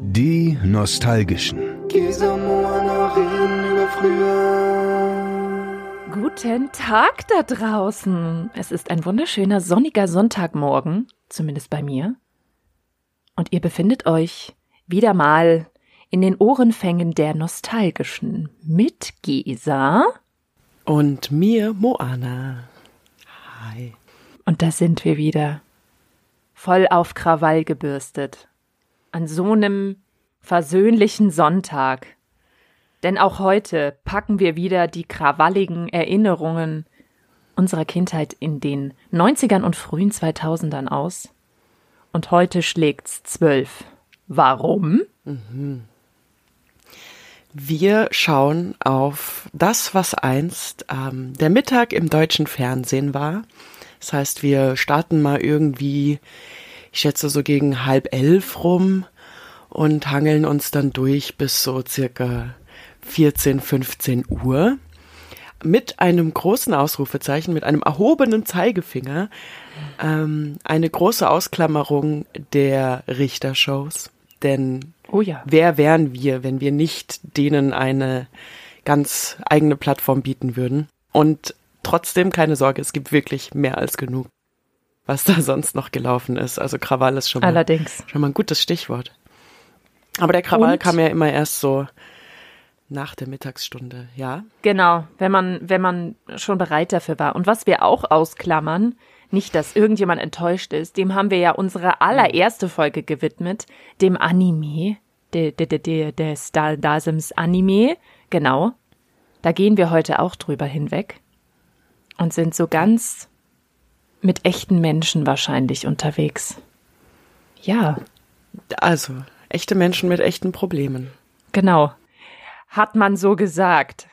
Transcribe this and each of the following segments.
Die Nostalgischen. Guten Tag da draußen. Es ist ein wunderschöner sonniger Sonntagmorgen, zumindest bei mir. Und ihr befindet euch wieder mal in den Ohrenfängen der Nostalgischen mit Gesa. Und mir Moana. Hi. Und da sind wir wieder. Voll auf Krawall gebürstet. An so einem versöhnlichen Sonntag. Denn auch heute packen wir wieder die krawalligen Erinnerungen unserer Kindheit in den 90ern und frühen 2000ern aus. Und heute schlägt's zwölf. Warum? Wir schauen auf das, was einst ähm, der Mittag im deutschen Fernsehen war. Das heißt, wir starten mal irgendwie, ich schätze so gegen halb elf rum und hangeln uns dann durch bis so circa 14, 15 Uhr mit einem großen Ausrufezeichen, mit einem erhobenen Zeigefinger, ähm, eine große Ausklammerung der Richtershows. Denn Oh ja. wer wären wir, wenn wir nicht denen eine ganz eigene Plattform bieten würden? Und trotzdem keine Sorge, es gibt wirklich mehr als genug, was da sonst noch gelaufen ist. Also Krawall ist schon mal, Allerdings. schon mal ein gutes Stichwort. Aber der Krawall Und? kam ja immer erst so nach der Mittagsstunde, ja? Genau, wenn man, wenn man schon bereit dafür war. Und was wir auch ausklammern, nicht, dass irgendjemand enttäuscht ist, dem haben wir ja unsere allererste Folge gewidmet, dem Anime, de, de, de, de, des Da- Dasims Anime, genau. Da gehen wir heute auch drüber hinweg und sind so ganz mit echten Menschen wahrscheinlich unterwegs. Ja, Also, echte Menschen mit echten Problemen. Genau. Hat man so gesagt,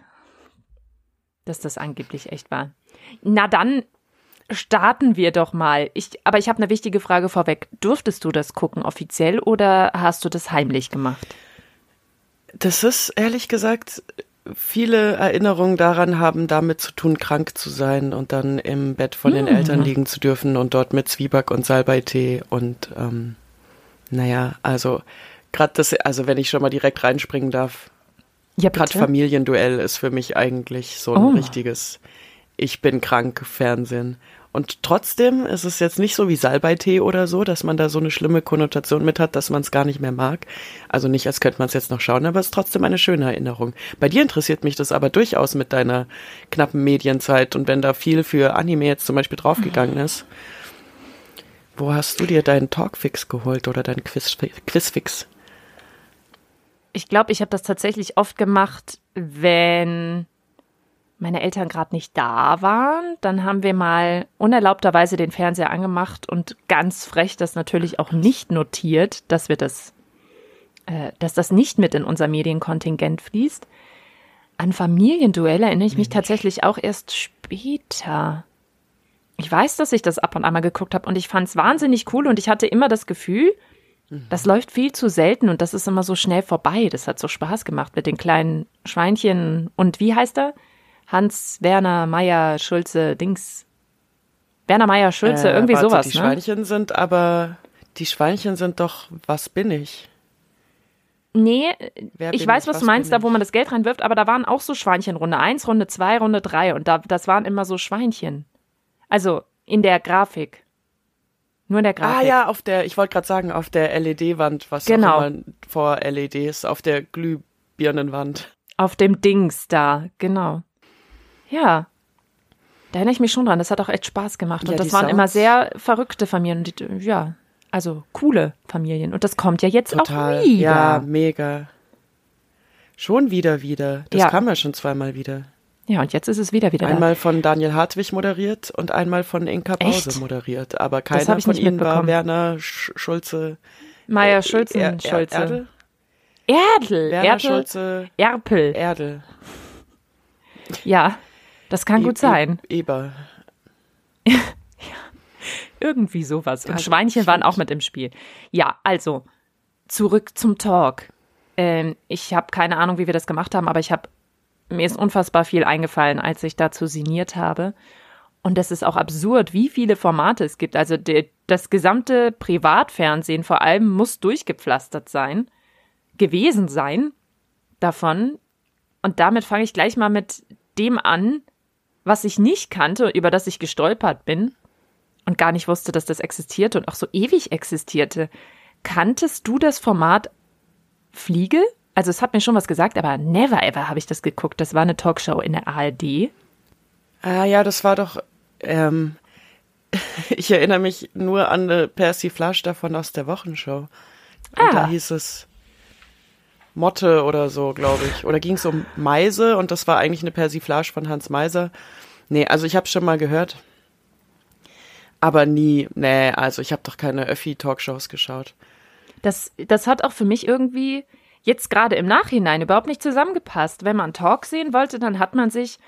dass das angeblich echt war. Na dann starten wir doch mal. Ich, aber ich habe eine wichtige Frage vorweg. Durftest du das gucken offiziell oder hast du das heimlich gemacht? Das ist ehrlich gesagt, viele Erinnerungen daran haben damit zu tun, krank zu sein und dann im Bett von den Eltern liegen zu dürfen und dort mit Zwieback und Salbeitee und ähm, naja, also gerade das, also wenn ich schon mal direkt reinspringen darf, Ja, gerade Familienduell ist für mich eigentlich so ein Oh. richtiges Ich bin krank Fernsehen. Und trotzdem ist es jetzt nicht so wie Salbeitee oder so, dass man da so eine schlimme Konnotation mit hat, dass man es gar nicht mehr mag. Also nicht, als könnte man es jetzt noch schauen, aber es ist trotzdem eine schöne Erinnerung. Bei dir interessiert mich das aber durchaus mit deiner knappen Medienzeit und wenn da viel für Anime jetzt zum Beispiel draufgegangen ist. Wo hast du dir deinen Talkfix geholt oder deinen Quiz, Quizfix? Ich glaube, ich habe das tatsächlich oft gemacht, wenn meine Eltern gerade nicht da waren. Dann haben wir mal unerlaubterweise den Fernseher angemacht und ganz frech das natürlich auch nicht notiert, dass wir das, äh, dass das nicht mit in unser Medienkontingent fließt. An Familienduell erinnere ich mich tatsächlich auch erst später. Ich weiß, dass ich das ab und an mal geguckt habe und ich fand es wahnsinnig cool und ich hatte immer das Gefühl, das läuft viel zu selten und das ist immer so schnell vorbei. Das hat so Spaß gemacht mit den kleinen Schweinchen und wie heißt er? Hans Werner Meier Schulze Dings. Werner Meier Schulze, Äh, irgendwie warte, sowas, Die ne? Schweinchen sind aber, die Schweinchen sind doch, was bin ich? Nee, Wer ich weiß, ich? was Was du meinst, da wo man das Geld reinwirft, aber da waren auch so Schweinchen, Runde 1, Runde 2, Runde 3 und da, das waren immer so Schweinchen. Also in der Grafik. Nur in der Grafik. Ah ja, auf der, ich wollte gerade sagen, auf der LED-Wand, was Genau. auch immer vor LEDs, auf der Glühbirnenwand. Auf dem Dings da, genau. Ja. Da erinnere ich mich schon dran. Das hat auch echt Spaß gemacht. Und Ja, das die waren immer Sounds. sehr verrückte Familien. Und die, ja, also coole Familien. Und das kommt ja jetzt Total. auch wieder. Ja, mega. Schon wieder, wieder. Das Ja. kam ja schon zweimal wieder. Ja, und jetzt ist es wieder wieder Einmal von Daniel Hartwig moderiert und einmal von Inka Pause Echt? moderiert. Aber keiner von ihnen war. Werner Sch Schulze. da. Meier äh, Schulze. Er- Er- Schulze. Erdel? Erdl. Werner Erdl. Schulze. Erpel. Erdel. Ja, das kann E- gut sein. E Eber. Irgendwie sowas. Und Also, Schweinchen waren auch mit im Spiel. Ja, also, zurück zum Talk. Ähm, ich habe keine Ahnung, wie wir das gemacht haben, aber ich habe mir ist unfassbar viel eingefallen, als ich dazu sinniert habe. Und es ist auch absurd, wie viele Formate es gibt. Also der, das gesamte Privatfernsehen vor allem muss durchgepflastert sein. gewesen sein davon. Und damit fange ich gleich mal mit dem an, was ich nicht kannte, über das ich gestolpert bin und gar nicht wusste, dass das existierte und auch so ewig existierte. Kanntest du das Format Fliege? Also es hat mir schon was gesagt, aber never ever habe ich das geguckt. Das war eine Talkshow in der ARD. Ah ja, das war doch, ähm, ich erinnere mich nur an eine Persiflage davon aus der Wochenshow. Und Ah. da hieß es Motte oder so, glaube ich. Oder ging es um Meise und das war eigentlich eine Persiflage von Hans Meiser. Nee, also ich habe schon mal gehört. Aber nie, nee, also ich habe doch keine Öffi-Talkshows geschaut. Das, das hat auch für mich irgendwie jetzt gerade im Nachhinein überhaupt nicht zusammengepasst. Wenn man Talk sehen wollte, dann hat man sich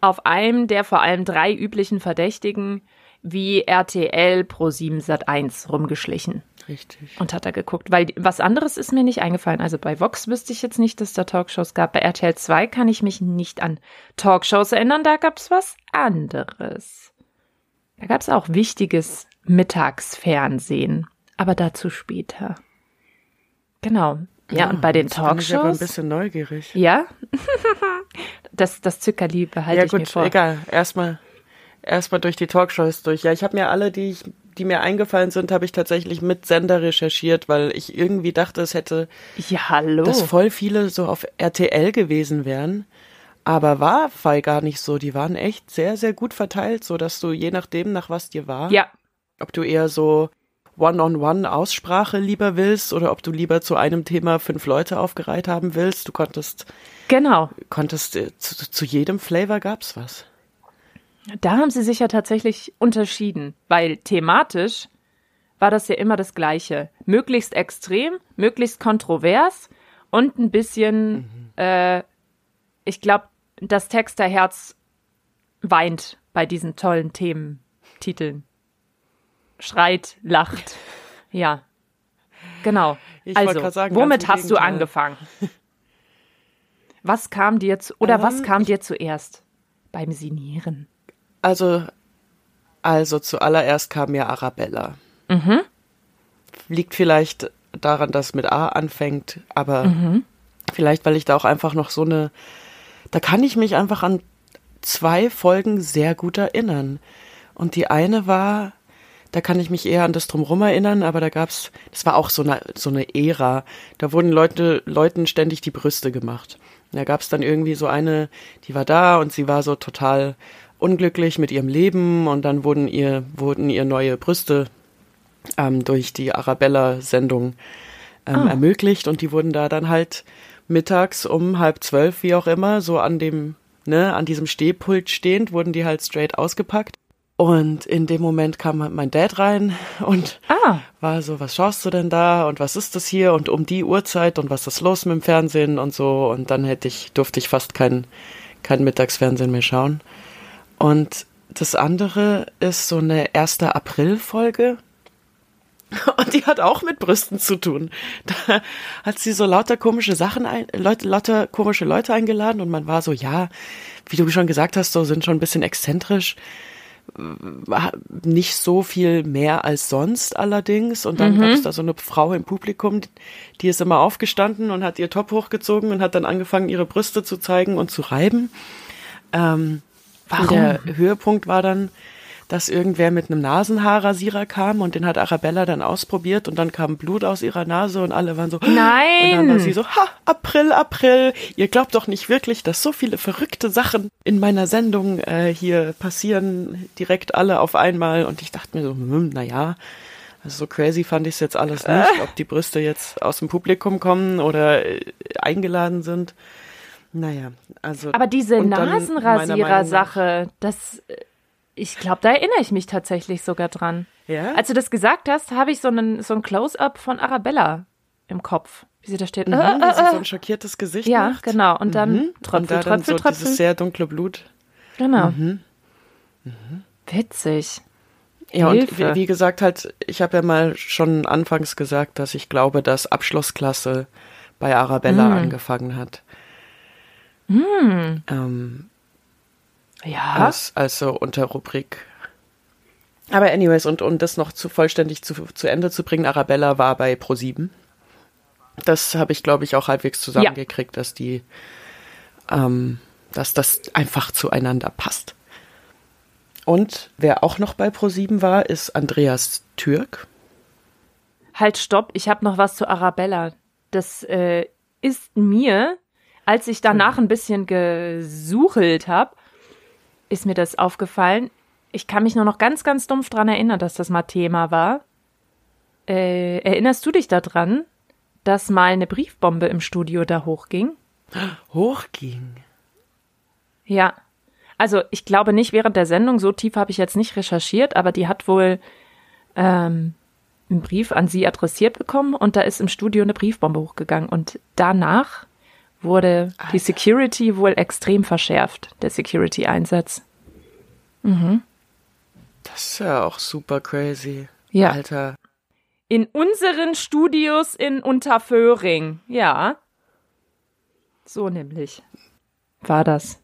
auf einem der vor allem drei üblichen Verdächtigen wie RTL Pro 7 Sat 1 rumgeschlichen Richtig. und hat da geguckt, weil was anderes ist mir nicht eingefallen. Also bei Vox wüsste ich jetzt nicht, dass da Talkshows gab. Bei RTL 2 kann ich mich nicht an Talkshows erinnern, da gab's was anderes. Da gab's auch wichtiges Mittagsfernsehen, aber dazu später. Genau. Ja, und bei den Jetzt bin ich aber ein Talkshows. bisschen neugierig. Ja? das, das Zückerli behalte ja ich mir gut, vor. egal. Erstmal erstmal durch die Talkshows durch. Ja, ich habe mir alle, die ich, die mir eingefallen sind, habe ich tatsächlich mit Sender recherchiert, weil ich irgendwie dachte, es hätte, Ja, hallo. dass voll viele so auf RTL gewesen wären. Aber war weil gar nicht so. Die waren echt sehr, sehr gut verteilt, so dass du je nachdem, nach was dir war, ja, ob du eher so One-on-One-Aussprache lieber willst oder ob du lieber zu einem Thema fünf Leute aufgereiht haben willst. Du konntest, genau. konntest äh, zu, zu jedem Flavor gab's was. Da haben sie sich ja tatsächlich unterschieden, weil thematisch war das ja immer das Gleiche. Möglichst extrem, möglichst kontrovers und ein bisschen, äh, ich glaube, das Texterherz weint bei diesen tollen Thementiteln. Schreit, lacht. Ja. Genau. Ich also, sagen, womit hast du angefangen? Was kam dir zu, oder was Ähm, kam dir zuerst beim Sinieren? Also, also zuallererst kam ja Arabella. Mhm. Liegt vielleicht daran, dass mit A anfängt, aber Mhm. vielleicht, weil ich da auch einfach noch so eine, da kann ich mich einfach an zwei Folgen sehr gut erinnern. Und die eine war, da kann ich mich eher an das Drumrum erinnern, aber da gab's, das war auch so eine, so eine Ära. Da wurden Leute, Leuten ständig die Brüste gemacht. Da gab's dann irgendwie so eine, die war da und sie war so total unglücklich mit ihrem Leben und dann wurden ihr, wurden ihr neue Brüste ähm, durch die Arabella-Sendung ähm, ermöglicht. Und die wurden da dann halt mittags um halb zwölf, wie auch immer, so an dem, ne, an diesem Stehpult stehend, wurden die halt straight ausgepackt. Und in dem Moment kam halt mein Dad rein und Ah, war so, was schaust du denn da und was ist das hier? Und um die Uhrzeit und was ist los mit dem Fernsehen? und so. Und dann hätte ich, durfte ich fast kein, kein Mittagsfernsehen mehr schauen. Und das andere ist so eine 1. April-Folge. Und die hat auch mit Brüsten zu tun. Da hat sie so lauter komische Sachen, ein, Leute, lauter komische Leute eingeladen und man war so, ja, wie du schon gesagt hast, so sind schon ein bisschen exzentrisch nicht so viel mehr als sonst allerdings. Und dann gab es da so eine Frau im Publikum, die ist immer aufgestanden und hat ihr Top hochgezogen und hat dann angefangen, ihre Brüste zu zeigen und zu reiben. Ähm, Warum? Der Höhepunkt war dann, dass irgendwer mit einem Nasenhaarrasierer kam und den hat Arabella dann ausprobiert und dann kam Blut aus ihrer Nase und alle waren so, Nein! Und dann war sie so, ha, April, April, ihr glaubt doch nicht wirklich, dass so viele verrückte Sachen in meiner Sendung äh, hier passieren, direkt alle auf einmal. Und ich dachte mir so, hm, na ja, also so crazy fand ich es jetzt alles nicht, ob die Brüste jetzt aus dem Publikum kommen oder äh, eingeladen sind. Naja, also. aber diese und dann Nasenrasierer-Sache, das, äh, ich glaube, da erinnere ich mich tatsächlich sogar dran. Ja? Als du das gesagt hast, habe ich so einen, so ein Close-up von Arabella im Kopf, wie sie da steht. Mhm, Äh, wie sie äh, so äh. ein schockiertes Gesicht Ja, macht. genau. Und dann Mhm. Tröpfel, und da dann Tröpfel, so Tröpfel. dieses sehr dunkle Blut. Genau. Mhm. Witzig. Ja, und Hilfe. wie, wie gesagt, halt, ich habe ja mal schon anfangs gesagt, dass ich glaube, dass Abschlussklasse bei Arabella Hm. angefangen hat. Ähm, Ja. als, als so Unterrubrik. Aber anyways, und um das noch zu vollständig zu, zu Ende zu bringen, Arabella war bei Pro7. Das habe ich, glaube ich, auch halbwegs zusammengekriegt, dass die, ähm, dass das einfach zueinander passt. Und wer auch noch bei Pro7 war, ist Andreas Türk. Halt, stopp, ich habe noch was zu Arabella. Das äh, ist mir, als ich danach ein bisschen gesuchelt habe, ist mir das aufgefallen. Ich kann mich nur noch ganz, ganz dumpf dran erinnern, dass das mal Thema war. Äh, erinnerst du dich daran, dass mal eine Briefbombe im Studio da hochging? Hochging. Ja. Also ich glaube nicht während der Sendung, so tief habe ich jetzt nicht recherchiert, aber die hat wohl ähm, einen Brief an sie adressiert bekommen und da ist im Studio eine Briefbombe hochgegangen und danach wurde Alter. die Security wohl extrem verschärft, der Security-Einsatz. Mhm. Das ist ja auch super crazy. Ja. Alter. In unseren Studios in Unterföhring, ja. So nämlich war das.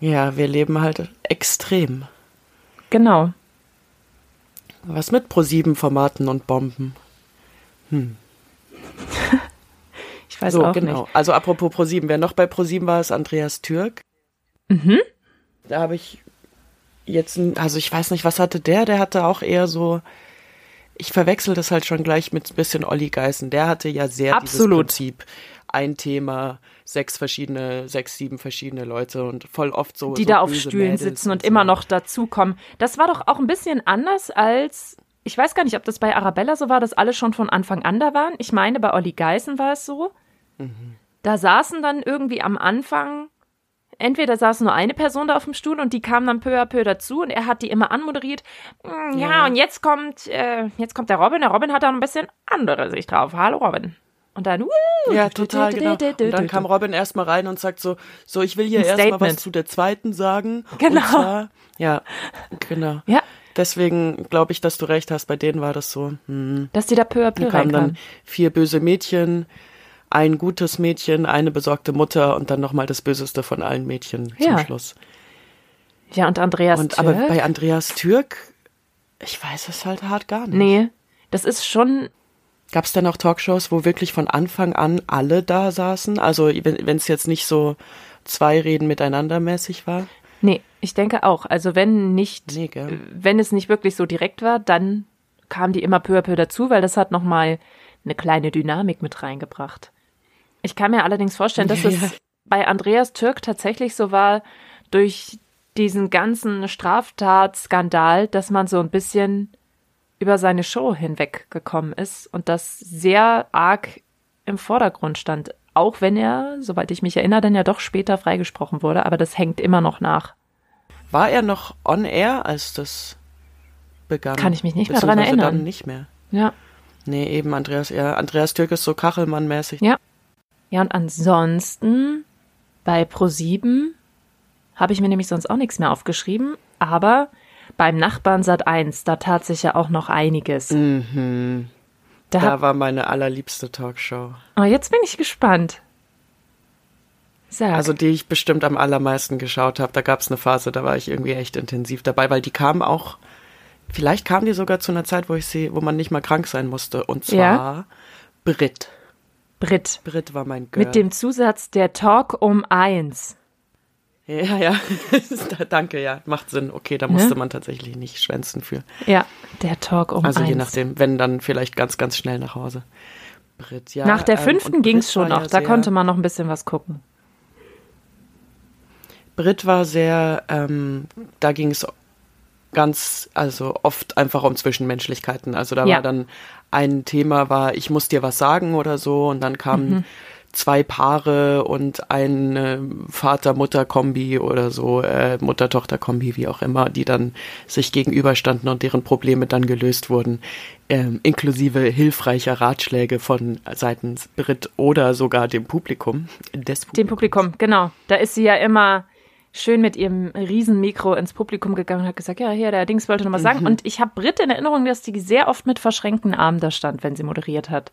Ja, wir leben halt extrem. Genau. Was mit Pro7-Formaten und Bomben? Hm. Ich weiß so, auch genau. nicht. Also apropos Pro7, wer noch bei Pro7 war, ist Andreas Türk. Mhm. Da habe ich jetzt, also ich weiß nicht, was hatte der? Der hatte auch eher so, ich verwechsel das halt schon gleich mit ein bisschen Olli Geißen. Der hatte ja sehr Absolut. dieses Prinzip, ein Thema, sechs verschiedene, sechs, sieben verschiedene Leute und voll oft so. die so da auf Stühlen Mädels sitzen und so. immer noch dazukommen. Das war doch auch ein bisschen anders als, ich weiß gar nicht, ob das bei Arabella so war, dass alle schon von Anfang an da waren. Ich meine, bei Olli Geißen war es so. Mhm. Da saßen dann irgendwie am Anfang, entweder saß nur eine Person da auf dem Stuhl und die kam dann peu à peu dazu und er hat die immer anmoderiert. "Mm, Ja, Ja. und jetzt kommt, äh, jetzt kommt der Robin. Der Robin hat da ein bisschen andere Sicht drauf. Hallo Robin. Und dann, uh, Ja, total, genau. Und dann kam Robin erstmal rein und sagt so, so, ich will hier erstmal was zu der zweiten sagen. Genau. Und zwar, ja, genau. Ja, Deswegen glaube ich, dass du recht hast, bei denen war das so. Hm. dass die da peu à peu Da kamen dann vier böse Mädchen, ein gutes Mädchen, eine besorgte Mutter und dann nochmal das Böseste von allen Mädchen Ja. zum Schluss. Ja, und Andreas Und Türk? aber bei Andreas Türk, ich weiß es halt hart gar nicht. Nee, das ist schon, Gab es denn auch Talkshows, wo wirklich von Anfang an alle da saßen? Also wenn es jetzt nicht so zwei Reden miteinander mäßig war? nee, ich denke auch. Also wenn nicht, Nee, wenn es nicht wirklich so direkt war, dann kamen die immer peu à peu dazu, weil das hat nochmal eine kleine Dynamik mit reingebracht. Ich kann mir allerdings vorstellen, dass Ja, es bei Andreas Türk tatsächlich so war, durch diesen ganzen Straftatskandal, dass man so ein bisschen über seine Show hinweggekommen ist und das sehr arg im Vordergrund stand. Auch wenn er, soweit ich mich erinnere, dann ja doch später freigesprochen wurde, aber das hängt immer noch nach. War er noch on air, als das begann? Kann ich mich nicht mehr dran erinnern. Dann nicht mehr. Ja. Nee, eben Andreas, ja, Andreas Türk ist so Kachelmann-mäßig. Ja. Ja, und ansonsten bei Pro7 habe ich mir nämlich sonst auch nichts mehr aufgeschrieben, aber beim Nachbarn Sat 1, da tat sich ja auch noch einiges. Mhm. Da Da war meine allerliebste Talkshow. oh, jetzt bin ich gespannt. Sag. Also die ich bestimmt am allermeisten geschaut habe. Da gab es eine Phase, da war ich irgendwie echt intensiv dabei, weil die kamen auch, vielleicht kamen die sogar zu einer Zeit, wo ich sie, wo man nicht mal krank sein musste. Und zwar Ja. Brit. Brit. Brit war mein Girl. Mit dem Zusatz der Talk um eins. Ja, ja. Danke, ja. Macht Sinn. Okay, da musste man tatsächlich nicht schwänzen für. Ja, der Talk um Also eins. je nachdem, wenn dann vielleicht ganz, ganz schnell nach Hause. Brit, ja. Nach der ähm, fünften ging's Brit schon noch. ja Da konnte man noch ein bisschen was gucken. Brit war sehr, ähm, da ging es ganz, also oft einfach um Zwischenmenschlichkeiten. Also da Ja. war dann ein Thema war, ich muss dir was sagen oder so und dann kamen Mhm. zwei Paare und ein äh, Vater-Mutter-Kombi oder so, äh, Mutter-Tochter-Kombi, wie auch immer, die dann sich gegenüberstanden und deren Probleme dann gelöst wurden, ähm, inklusive hilfreicher Ratschläge von seitens Brit oder sogar dem Publikum. Des Dem Publikum, genau. Da ist sie ja immer schön mit ihrem Riesenmikro ins Publikum gegangen und hat gesagt, ja, hier, der Dings wollte noch was Mhm. sagen. Und ich habe Brit in Erinnerung, dass die sehr oft mit verschränkten Armen da stand, wenn sie moderiert hat.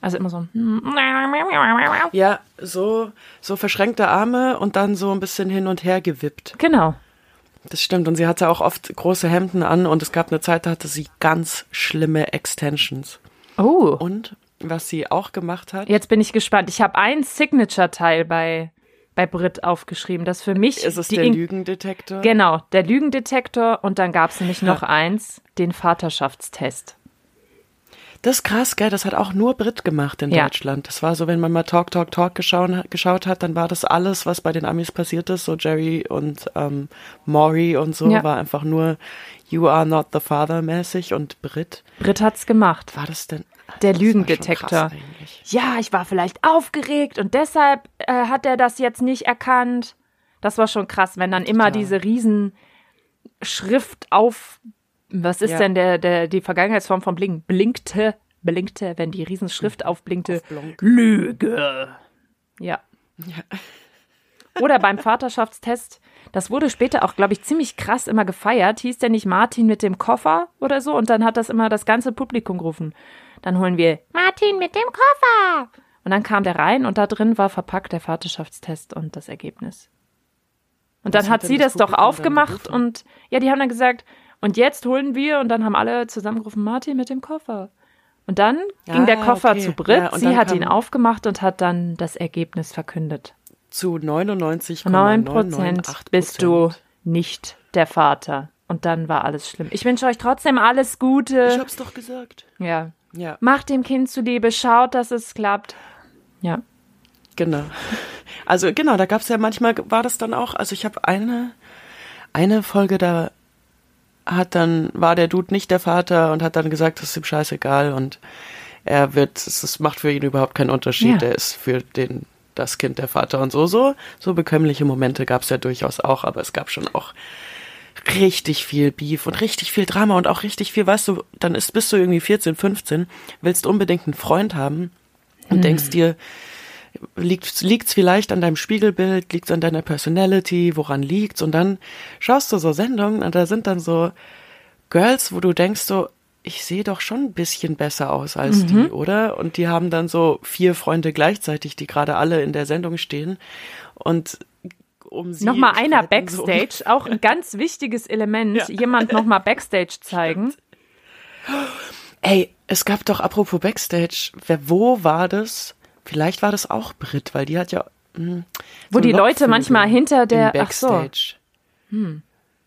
Also immer so. Ja, so, so verschränkte Arme und dann so ein bisschen hin und her gewippt. Genau. Das stimmt. Und sie hatte auch oft große Hemden an und es gab eine Zeit, da hatte sie ganz schlimme Extensions. Oh. Und was sie auch gemacht hat. Jetzt bin ich gespannt. Ich habe einen Signature-Teil bei, bei Brit aufgeschrieben. Das für mich Ist es die der In- Lügendetektor? Genau, der Lügendetektor und dann gab es nämlich noch eins, den Vaterschaftstest. Das ist krass, gell? Das hat auch nur Brit gemacht in Ja. Deutschland. Das war so, wenn man mal Talk, Talk, Talk geschaut, geschaut hat, dann war das alles, was bei den Amis passiert ist, so Jerry und ähm, Maury und so, Ja. war einfach nur You are not the father mäßig und Brit. Brit hat's gemacht. War das denn? Der Das Lügendetektor. Ja, ich war vielleicht aufgeregt und deshalb äh, hat er das jetzt nicht erkannt. Das war schon krass, wenn dann immer Total. diese riesen Schrift auf was ist Ja. denn der, der die Vergangenheitsform von blinken? Blinkte, blinkte, wenn die Riesenschrift aufblinkte. Aufblonk. Lüge. Ja. Ja. Oder beim Vaterschaftstest, das wurde später auch, glaube ich, ziemlich krass immer gefeiert. Hieß der nicht Martin mit dem Koffer oder so? Und dann hat das immer das ganze Publikum gerufen. Dann holen wir Martin mit dem Koffer. Und dann kam der rein und da drin war verpackt der Vaterschaftstest und das Ergebnis. Und Was dann hat sie das das doch aufgemacht und ja, die haben dann gesagt, und jetzt holen wir und dann haben alle zusammengerufen, Martin mit dem Koffer. Und dann ging der Ah, Koffer okay. zu Brit, Ja, sie hat ihn aufgemacht und hat dann das Ergebnis verkündet. Zu 99,998 9 Prozent bist du nicht der Vater. Und dann war alles schlimm. Ich wünsche euch trotzdem alles Ich Gute. hab's doch gesagt. Ja. Ja, Macht dem Kind zuliebe, schaut, dass es klappt. Ja. genau. Also genau, da gab's ja manchmal, war das dann auch, also ich habe eine, eine Folge, da hat dann, war der Dude nicht der Vater und hat dann gesagt, das ist ihm scheißegal und er wird, es es macht für ihn überhaupt keinen Unterschied, Ja. er ist für den, das Kind der Vater und so, so, so bekömmliche Momente gab's ja durchaus auch, aber es gab schon auch richtig viel Beef und richtig viel Drama und auch richtig viel, weißt du, dann ist, bist du irgendwie 14, 15, willst unbedingt einen Freund haben und denkst dir, liegt liegt's vielleicht an deinem Spiegelbild, liegt's an deiner Personality, woran liegt's? Und dann schaust du so Sendungen und da sind dann so Girls, wo du denkst so, ich sehe doch schon ein bisschen besser aus als die, oder? Und die haben dann so vier Freunde gleichzeitig, die gerade alle in der Sendung stehen und um sie Nochmal einer streiten so. Backstage, auch ein ganz wichtiges Element. Ja. Jemand nochmal Backstage zeigen. Ey, es gab doch, apropos Backstage, wer, wo war das? Vielleicht war das auch Brit, weil die hat ja. Mh, Wo so die Leute manchmal hinter der- im ach so. Backstage.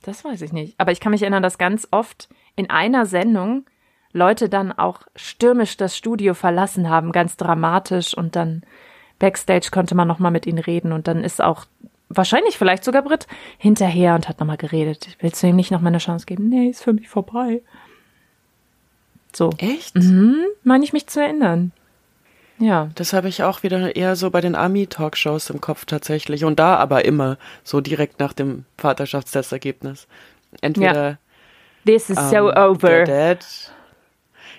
Das weiß ich nicht. Aber ich kann mich erinnern, dass ganz oft in einer Sendung Leute dann auch stürmisch das Studio verlassen haben, ganz dramatisch und dann Backstage konnte man nochmal mit ihnen reden und dann ist auch wahrscheinlich vielleicht sogar Brit hinterher und hat nochmal geredet. Willst du ihm nicht nochmal eine Chance geben? Nee, ist für mich vorbei. So, Echt? mhm, meine ich mich zu erinnern. Ja, Das habe ich auch wieder eher so bei den Army-Talkshows im Kopf tatsächlich. Und da aber immer so direkt nach dem Vaterschaftstestergebnis. Entweder this is so ähm, over. Der Dad.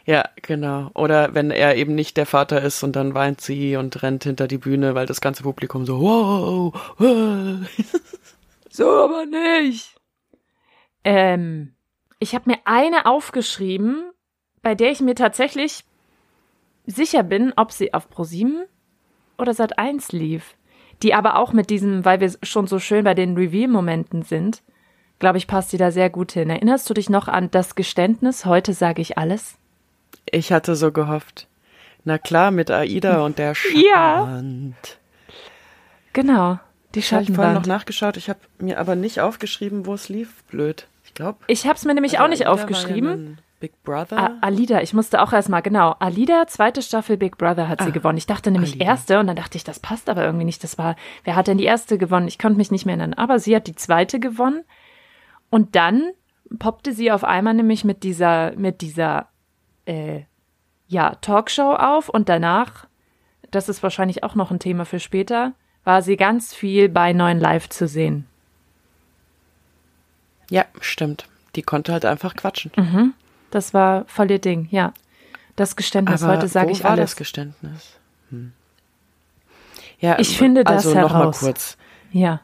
Ja, genau. Oder wenn er eben nicht der Vater ist und dann weint sie und rennt hinter die Bühne, weil das ganze Publikum so, wow, wow. So aber nicht. Ähm, ich habe mir eine aufgeschrieben, bei der ich mir tatsächlich sicher bin, ob sie auf ProSieben oder Sat 1 lief. Die aber auch mit diesem, weil wir schon so schön bei den Reveal-Momenten sind, glaube ich, passt die da sehr gut hin. Erinnerst du dich noch an das Geständnis? Heute sage ich alles. Ich hatte so gehofft. Na klar, mit Aida und der Ja. Schattenwand. Genau, die Ich habe vorhin noch Schattenwand. nachgeschaut, ich habe mir aber nicht aufgeschrieben, wo es lief. Blöd. Ich glaube. Ich habe es mir nämlich auch nicht aufgeschrieben. Big Brother. A- Alida, ich musste auch erstmal, genau. Alida, zweite Staffel Big Brother hat sie Ah, gewonnen. Ich dachte nämlich Alida. erste und dann dachte ich, das passt aber irgendwie nicht. Das war, wer hat denn die erste gewonnen? Ich konnte mich nicht mehr erinnern. Aber sie hat die zweite gewonnen. Und dann poppte sie auf einmal nämlich mit dieser, mit dieser, äh, ja, Talkshow auf und danach, das ist wahrscheinlich auch noch ein Thema für später, war sie ganz viel bei Neuen Live zu sehen. ja, stimmt. Die konnte halt einfach quatschen. Das war voll ihr Ding, ja. Das Geständnis, Aber heute sage ich war alles. das Geständnis? Hm. Ja, Ich finde das also noch mal heraus. kurz. Ja.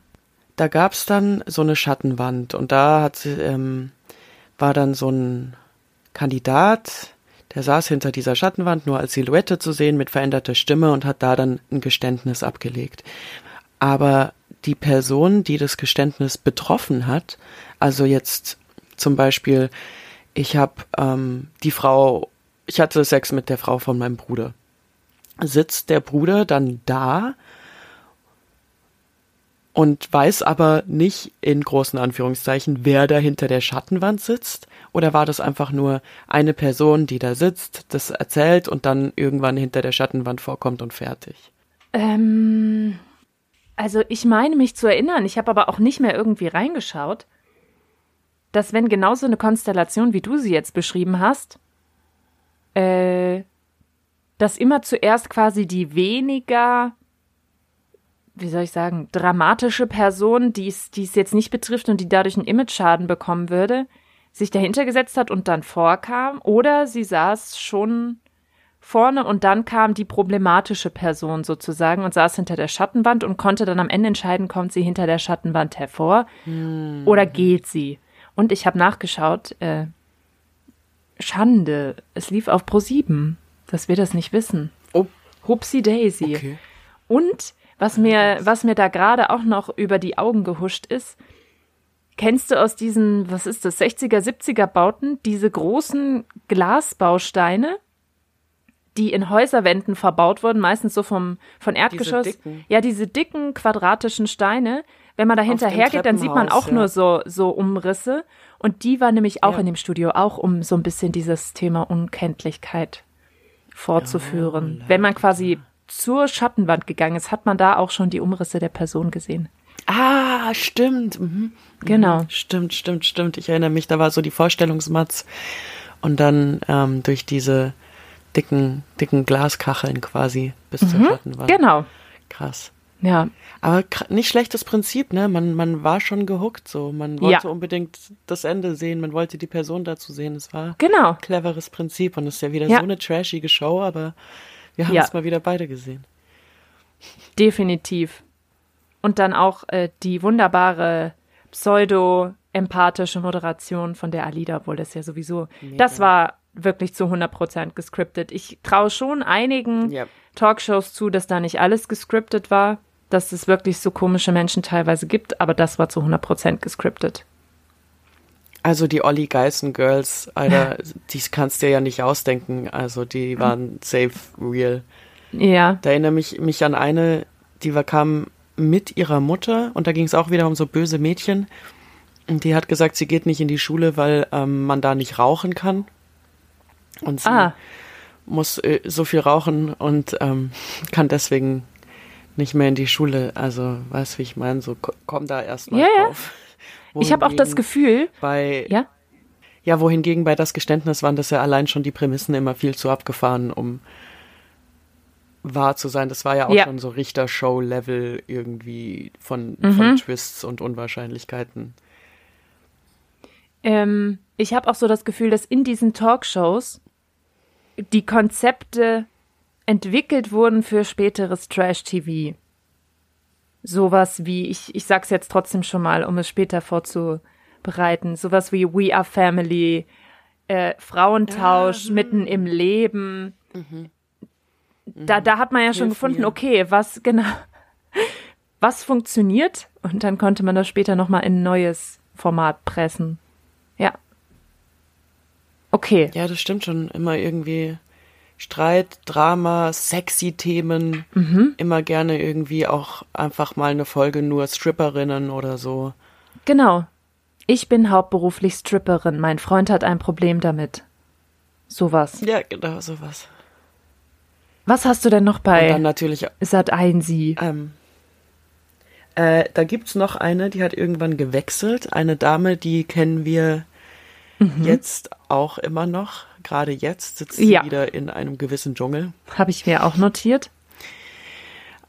Da gab's dann so eine Schattenwand und da hat sie, ähm, war dann so ein Kandidat, der saß hinter dieser Schattenwand nur als Silhouette zu sehen mit veränderter Stimme und hat da dann ein Geständnis abgelegt. Aber die Person, die das Geständnis betroffen hat, also jetzt zum Beispiel, ich habe ähm, die Frau, ich hatte Sex mit der Frau von meinem Bruder. sitzt der Bruder dann da und weiß aber nicht in großen Anführungszeichen, wer da hinter der Schattenwand sitzt? Oder war das einfach nur eine Person, die da sitzt, das erzählt und dann irgendwann hinter der Schattenwand vorkommt und fertig? Ähm, also ich meine mich zu erinnern, ich habe aber auch nicht mehr irgendwie reingeschaut, dass wenn genau so eine Konstellation, wie du sie jetzt beschrieben hast, äh, dass immer zuerst quasi die weniger wie soll ich sagen, dramatische Person, die es jetzt nicht betrifft und die dadurch einen Image-Schaden bekommen würde, sich dahinter gesetzt hat und dann vorkam, oder sie saß schon vorne und dann kam die problematische Person sozusagen und saß hinter der Schattenwand und konnte dann am Ende entscheiden, kommt sie hinter der Schattenwand hervor hm. oder geht sie. Und ich habe nachgeschaut, äh, Schande, es lief auf Pro 7, dass wir das nicht wissen. Oh. Hupsi Daisy. Okay. Und was mir, was mir da gerade auch noch über die Augen gehuscht ist, kennst du aus diesen, was ist das, 60er, 70er Bauten, diese großen Glasbausteine, die in Häuserwänden verbaut wurden, meistens so vom, von Erdgeschoss. Diese ja, diese dicken quadratischen Steine. Wenn man da hinterher geht, dann sieht man auch ja. nur so, so Umrisse. Und die war nämlich auch ja. in dem Studio, auch um so ein bisschen dieses Thema Unkenntlichkeit fortzuführen. Ja, Wenn man quasi zur Schattenwand gegangen ist, hat man da auch schon die Umrisse der Person gesehen. Ah, stimmt. Mhm. Genau. Mhm. Stimmt, stimmt, stimmt. Ich erinnere mich, da war so die Vorstellungsmatz und dann ähm, durch diese dicken, dicken Glaskacheln quasi bis mhm. zur Schattenwand. Genau. Krass. Ja. Aber nicht schlechtes Prinzip, ne? Man, man war schon gehuckt so. Man wollte ja. unbedingt das Ende sehen, man wollte die Person dazu sehen. Es war genau. ein cleveres Prinzip und es ist ja wieder ja. so eine trashige Show, aber wir haben ja. es mal wieder beide gesehen. Definitiv. Und dann auch äh, die wunderbare pseudo-empathische Moderation von der Alida, obwohl das ja sowieso, Mega. das war wirklich zu 100% gescriptet. Ich traue schon einigen yep. Talkshows zu, dass da nicht alles gescriptet war, dass es wirklich so komische Menschen teilweise gibt, aber das war zu 100% gescriptet. Also die Olli Geißen Girls, Alter, die kannst du dir ja nicht ausdenken. Also die waren safe real. Ja. Da erinnere mich, mich an eine, die war, kam mit ihrer Mutter und da ging es auch wieder um so böse Mädchen. Und die hat gesagt, sie geht nicht in die Schule, weil ähm, man da nicht rauchen kann. Und sie ah. muss äh, so viel rauchen und ähm, kann deswegen nicht mehr in die Schule. Also, weißt du, wie ich meine? So komm da erstmal ja, drauf. Ich habe auch das Gefühl, bei ja, ja, wohingegen bei das Geständnis waren das ja allein schon die Prämissen immer viel zu abgefahren, um wahr zu sein. Das war ja auch ja. schon so Richter-Show-Level irgendwie von, mhm. von Twists und Unwahrscheinlichkeiten. Ähm, ich habe auch so das Gefühl, dass in diesen Talkshows die Konzepte entwickelt wurden für späteres Trash-TV sowas wie, ich, ich sag's jetzt trotzdem schon mal, um es später vorzubereiten, sowas wie We Are Family, äh, Frauentausch ah, mitten im Leben. Mhm. Da, da hat man ja schon Hilf gefunden, mir. okay, was genau, was funktioniert und dann konnte man das später nochmal in ein neues Format pressen. Ja. Okay. Ja, das stimmt schon. Immer irgendwie Streit, Drama, sexy Themen, mhm. immer gerne irgendwie auch einfach mal eine Folge nur Stripperinnen oder so. Genau. Ich bin hauptberuflich Stripperin. Mein Freund hat ein Problem damit. Sowas. Ja, genau, sowas. Was hast du denn noch bei Und dann natürlich Sat ein Sie? Ähm, äh, da gibt's noch eine, die hat irgendwann gewechselt. Eine Dame, die kennen wir mhm. jetzt auch immer noch gerade jetzt sitzt sie ja. wieder in einem gewissen Dschungel. Habe ich mir auch notiert.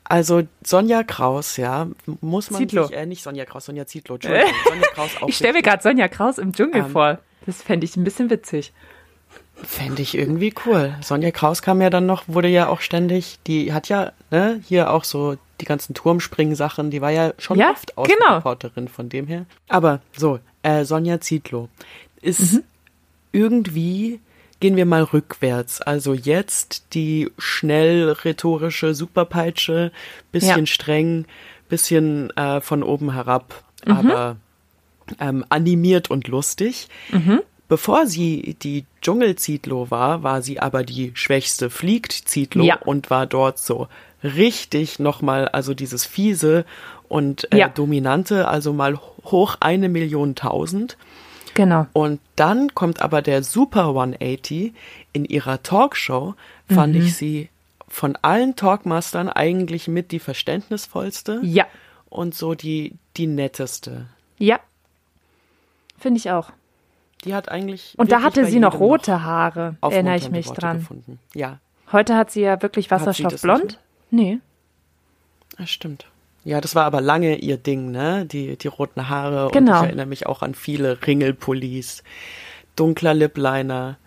Also Sonja Kraus, ja, muss man Zietlow. sich, äh, nicht Sonja Kraus, Sonja Zietlow, Sonja Kraus auch Ich stelle mir gerade Sonja Kraus im Dschungel ähm, vor. Das fände ich ein bisschen witzig. Fände ich irgendwie cool. Sonja Kraus kam ja dann noch, wurde ja auch ständig, die hat ja, ne, hier auch so die ganzen Turmspringen-Sachen, die war ja schon ja, oft Außenreporterin genau. von dem her. Aber so, äh, Sonja Zietlow ist mhm. irgendwie Gehen wir mal rückwärts. Also jetzt die schnell rhetorische Superpeitsche, bisschen ja. streng, bisschen äh, von oben herab, mhm. aber ähm, animiert und lustig. Mhm. bevor sie die Dschungelzietlow war, war sie aber die schwächste Fliegt-Zietlow Ja. und war dort so richtig nochmal, also dieses fiese und äh, Ja. dominante, also mal hoch eine Million tausend. Genau. Und dann kommt aber der Super 180 in ihrer Talkshow, fand Mhm. ich sie von allen Talkmastern eigentlich mit die verständnisvollste Ja. und so die, die netteste. Ja. Finde ich auch. Die hat eigentlich. Und da hatte sie noch rote Haare, erinnere ich mich Worte dran. Gefunden. Ja, Heute hat sie ja wirklich wasserstoffblond. Nee. das stimmt. Ja, das war aber lange ihr Ding, ne? Die, die roten Haare. Und Genau. ich erinnere mich auch an viele Ringelpullis, dunkler Lipliner.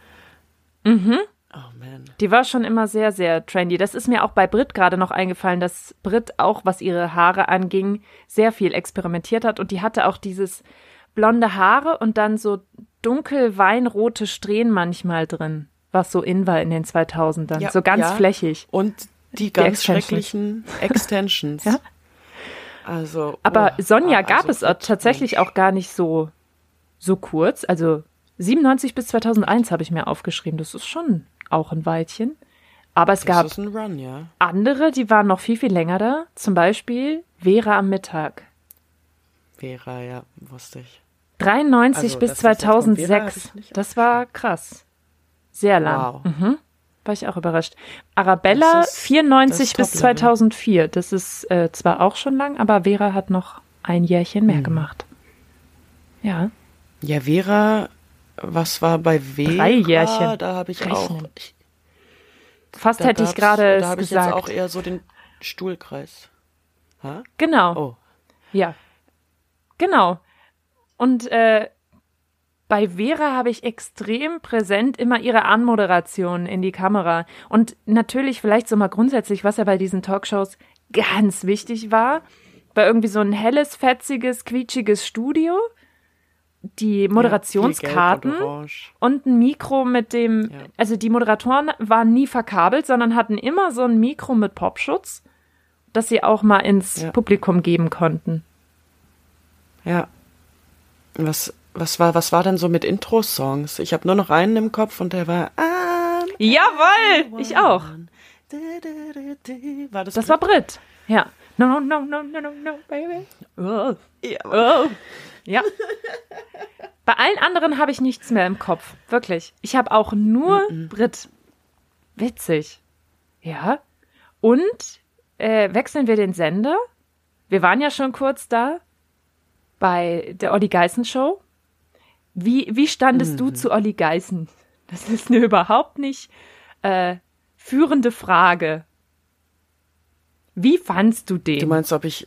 Mhm. Oh man. Die war schon immer sehr, sehr trendy. Das ist mir auch bei Brit gerade noch eingefallen, dass Brit auch, was ihre Haare anging, sehr viel experimentiert hat. Und die hatte auch dieses blonde Haare und dann so dunkel weinrote Strähnen manchmal drin, was so in war in den 2000ern. Ja, so ganz ja. flächig. Und die ganz Extensions. schrecklichen Extensions. Ja. Also. Aber oh, Sonja ah, gab also es tatsächlich Mensch. auch gar nicht so, so kurz. Also 97 bis 2001 habe ich mir aufgeschrieben. Das ist schon auch ein Weilchen. Aber es gab Das ein Run, ja. andere, die waren noch viel, viel länger da. Zum Beispiel Vera am Mittag. Vera, ja, wusste ich. 93 Also, bis das ist jetzt von Vera, hab 2006. ich nicht Das war krass. Sehr lang. Wow. Mhm. War ich auch überrascht. Arabella Das ist- 94 das ist bis Top-Level. 2004. Das ist äh, zwar auch schon lang, aber Vera hat noch ein Jährchen Mhm. mehr gemacht. Ja. Ja, Vera, was war bei Vera? Drei Jährchen. Da habe ich auch. Rechnen. Ich, Fast hätte ich gerade Da habe ich gesagt. jetzt auch eher so den Stuhlkreis. Ha? genau. Oh. Ja. Genau. Und äh, bei Vera habe ich extrem präsent immer ihre Anmoderation in die Kamera. Und natürlich vielleicht so mal grundsätzlich, was ja bei diesen Talkshows ganz wichtig war, war irgendwie so ein helles, fetziges, quietschiges Studio, die Moderationskarten Ja, und und ein Mikro mit dem, Ja. also die Moderatoren waren nie verkabelt, sondern hatten immer so ein Mikro mit Popschutz, das sie auch mal ins Ja. Publikum geben konnten. Ja. Was, was, war, was war denn so mit Intro-Songs? Ich habe nur noch einen im Kopf und der war. I'm Jawohl, ich auch. War das, Das war Brit. Ja. No, no, no, no, no, no, no, baby. Oh. Ja. Oh. Ja. Bei allen anderen habe ich nichts mehr im Kopf. Wirklich. Ich habe auch nur Brit. Witzig. Ja. Und äh, wechseln wir den Sender. Wir waren ja schon kurz da bei der Olli Geißen Show. Wie, wie standest du zu Olli Geißen? Das ist eine überhaupt nicht äh, führende Frage. Wie fandst du den? Du meinst, ob ich.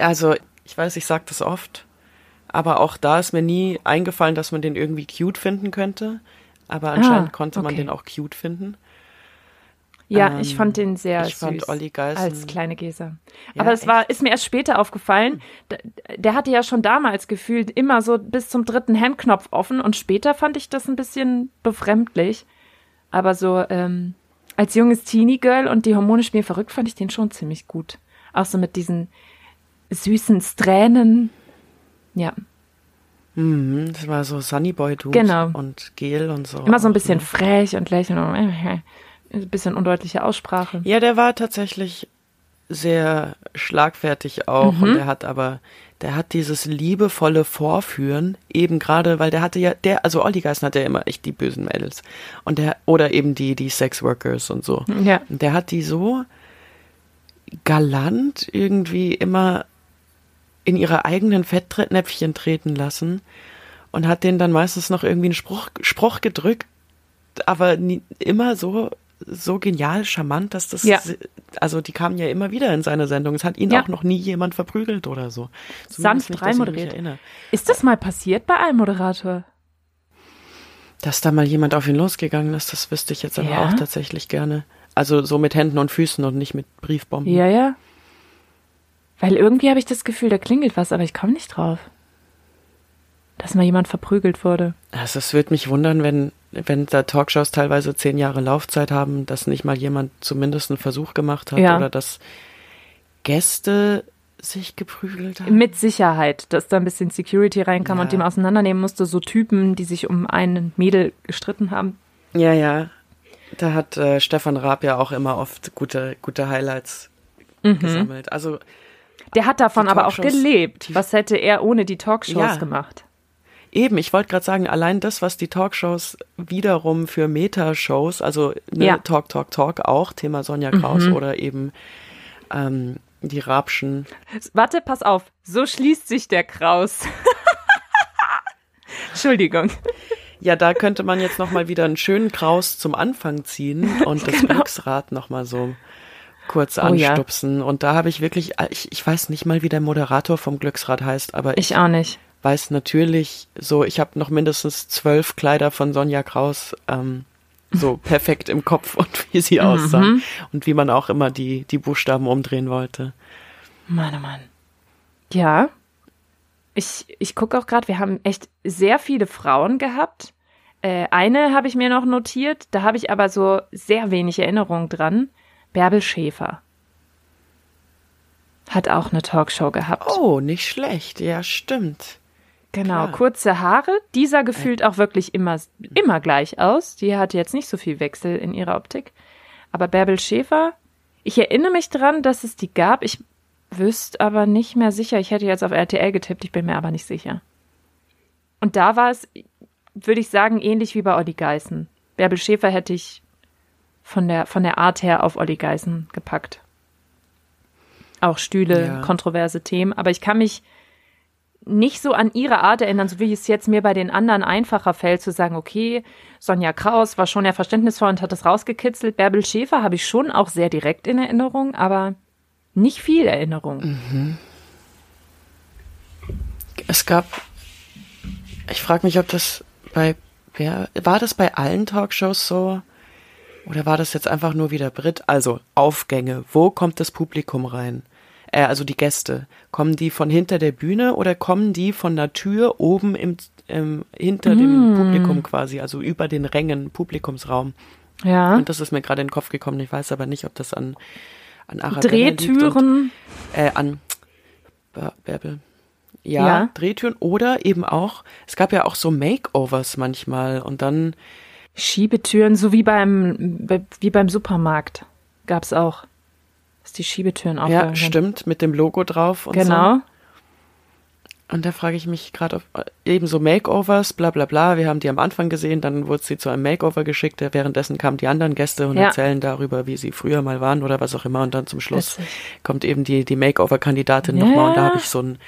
Also, ich weiß, ich sag das oft, aber auch da ist mir nie eingefallen, dass man den irgendwie cute finden könnte. Aber anscheinend Ah, konnte man okay. den auch cute finden. Ja, ich Ähm, fand den sehr ich süß. fand Olli Geißen- als kleine Gesa. Ja, Aber es war, ist mir erst später aufgefallen. Der, hatte ja schon damals gefühlt immer so bis zum dritten Hemdknopf offen und später fand ich das ein bisschen befremdlich. Aber so ähm, als junges Teenie-Girl und die Hormone spielen verrückt, fand ich den schon ziemlich gut. Auch so mit diesen süßen Strähnen. Ja, Mhm, das war so Sunnyboy Dude Genau. und Gel und so. immer so ein bisschen ne? frech und lächeln und ein bisschen undeutliche Aussprache. Ja, der war tatsächlich sehr schlagfertig auch Mhm. und der hat aber, der hat dieses liebevolle Vorführen, eben gerade, weil der hatte ja, der, also Olli Geisen hat ja immer echt die bösen Mädels und der, oder eben die, die Sexworkers und so. Ja. Und der hat die so galant irgendwie immer in ihre eigenen Fettnäpfchen treten lassen und hat denen dann meistens noch irgendwie einen Spruch, Spruch gedrückt, aber nie, immer so so genial charmant, dass das Ja. also die kamen ja immer wieder in seine Sendung. Es hat ihn Ja. auch noch nie jemand verprügelt oder so. Zumindest Sanft nicht, reinmoderiert. Ist das mal passiert bei einem Moderator? Dass da mal jemand auf ihn losgegangen ist, das wüsste ich jetzt aber Ja? auch tatsächlich gerne. Also so mit Händen und Füßen und nicht mit Briefbomben. Ja, ja. Weil irgendwie habe ich das Gefühl, da klingelt was, aber ich komme nicht drauf. Dass mal jemand verprügelt wurde. Also es würde mich wundern, wenn, wenn da Talkshows teilweise zehn Jahre Laufzeit haben, dass nicht mal jemand zumindest einen Versuch gemacht hat Ja. oder dass Gäste sich geprügelt haben? Mit Sicherheit, dass da ein bisschen Security reinkam Ja. und die man auseinandernehmen musste. So Typen, die sich um einen Mädel gestritten haben. Ja, ja. Da hat äh, Stefan Raab ja auch immer oft gute, gute Highlights Mhm. gesammelt. Also Der hat davon aber auch gelebt. Was hätte er ohne die Talkshows Ja. gemacht? Eben, ich wollte gerade sagen, allein das, was die Talkshows wiederum für Metashows, also ne, Ja. Talk, Talk, Talk auch, Thema Sonja Kraus oder eben ähm, die Rabschen. Warte, pass auf. So schließt sich der Kraus. Entschuldigung. Ja, da könnte man jetzt nochmal wieder einen schönen Kraus zum Anfang ziehen und das Glücksrad nochmal so kurz Genau. Oh ja. anstupsen. Und da habe ich wirklich, ich, ich weiß nicht mal, wie der Moderator vom Glücksrad heißt, aber ich Ich auch nicht. Weiß natürlich so, ich habe noch mindestens zwölf Kleider von Sonja Kraus ähm, so perfekt im Kopf und wie sie Mhm. aussah und wie man auch immer die, die Buchstaben umdrehen wollte. Mann, oh Mann. Ja. Ich, ich gucke auch gerade, wir haben echt sehr viele Frauen gehabt. Äh, eine habe ich mir noch notiert, da habe ich aber so sehr wenig Erinnerung dran. Bärbel Schäfer. Hat auch eine Talkshow gehabt. Oh, nicht schlecht, ja, stimmt. Genau, klar. kurze Haare. Die sah gefühlt auch wirklich immer, immer gleich aus. Die hatte jetzt nicht so viel Wechsel in ihrer Optik. Aber Bärbel Schäfer, ich erinnere mich dran, dass es die gab. Ich wüsste aber nicht mehr sicher. Ich hätte jetzt auf RTL getippt, ich bin mir aber nicht sicher. Und da war es, würde ich sagen, ähnlich wie bei Olli Geißen. Bärbel Schäfer hätte ich von der, von der Art her auf Olli Geißen gepackt. Auch Stühle, Ja. kontroverse Themen. Aber ich kann mich nicht so an ihre Art erinnern, so wie es jetzt mir bei den anderen einfacher fällt, zu sagen, okay, Sonja Kraus war schon ja verständnisvoll und hat das rausgekitzelt. Bärbel Schäfer habe ich schon auch sehr direkt in Erinnerung, aber nicht viel Erinnerung. Es gab, ich frage mich, ob das bei, wer, war das bei allen Talkshows so? Oder war das jetzt einfach nur wieder Brit? Also, Aufgänge. Wo kommt das Publikum rein? Äh, also die Gäste. Kommen die von hinter der Bühne oder kommen die von der Tür oben im, ähm, hinter dem Publikum quasi, also über den Rängen, Publikumsraum? Ja. Und das ist mir gerade in den Kopf gekommen. Ich weiß aber nicht, ob das an, an Arabella liegt und- Drehtüren. äh, an Bär- Bärbel. Ja, Ja. Drehtüren oder eben auch, es gab ja auch so Makeovers manchmal und dann, Schiebetüren, so wie beim, wie beim Supermarkt gab's auch. Dass die Schiebetüren ja, aufgegangen sind. stimmt, mit dem Logo drauf und so. Genau. Und da frage ich mich gerade, äh, eben so Makeovers, bla bla bla, wir haben die am Anfang gesehen, dann wurde sie zu einem Makeover geschickt, währenddessen kamen die anderen Gäste und Ja. erzählen darüber, wie sie früher mal waren oder was auch immer und dann zum Schluss Witzig. kommt eben die, die Makeover-Kandidatin Ja. nochmal und da habe ich so ein,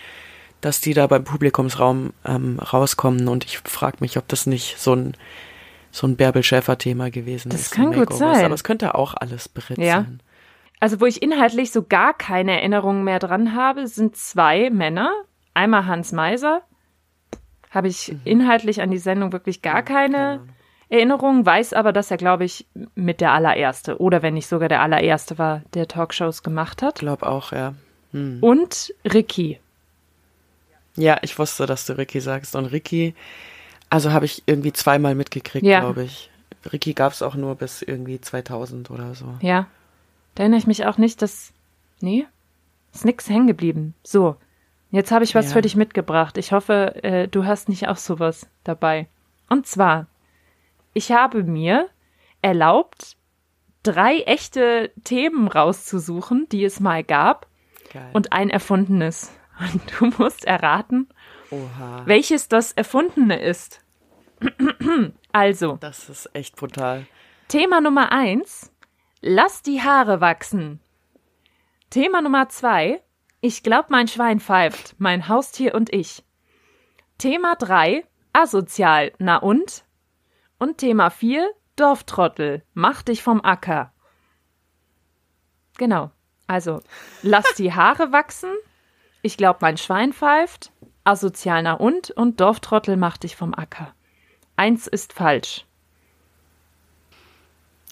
dass die da beim Publikumsraum ähm, rauskommen und ich frage mich, ob das nicht so ein so ein Bärbel Schäfer-Thema gewesen Das ist. kann die gut sein. Aber es könnte auch alles Brit Ja. sein. Also, wo ich inhaltlich so gar keine Erinnerungen mehr dran habe, sind zwei Männer. Einmal Hans Meiser. Habe ich inhaltlich an die Sendung wirklich gar keine Erinnerung, weiß aber, dass er, glaube ich, mit der allererste oder wenn nicht sogar der allererste war, der Talkshows gemacht hat. Ich glaube auch, ja. Hm. Und Ricky. Ja, ich wusste, dass du Ricky sagst. Und Ricky, also habe ich irgendwie zweimal mitgekriegt, Ja. glaube ich. Ricky gab es auch nur bis irgendwie 2000 oder so. Ja. Da erinnere ich mich auch nicht, dass. Nee, ist nix hängen geblieben. So. Jetzt habe ich was Ja. für dich mitgebracht. Ich hoffe, äh, du hast nicht auch sowas dabei. Und zwar, ich habe mir erlaubt, drei echte Themen rauszusuchen, die es mal gab, Geil. und ein erfundenes. Und du musst erraten, Oha. welches das erfundene ist. Also, Das ist echt brutal. Thema Nummer eins: Lass die Haare wachsen. Thema Nummer zwei: Ich glaub, mein Schwein pfeift, mein Haustier und ich. Thema drei: Asozial, na und? Und Thema vier: Dorftrottel, mach dich vom Acker. Genau. Also, lass die Haare wachsen. Ich glaub, mein Schwein pfeift. Asozial, na und? Und Dorftrottel, mach dich vom Acker. Eins ist falsch.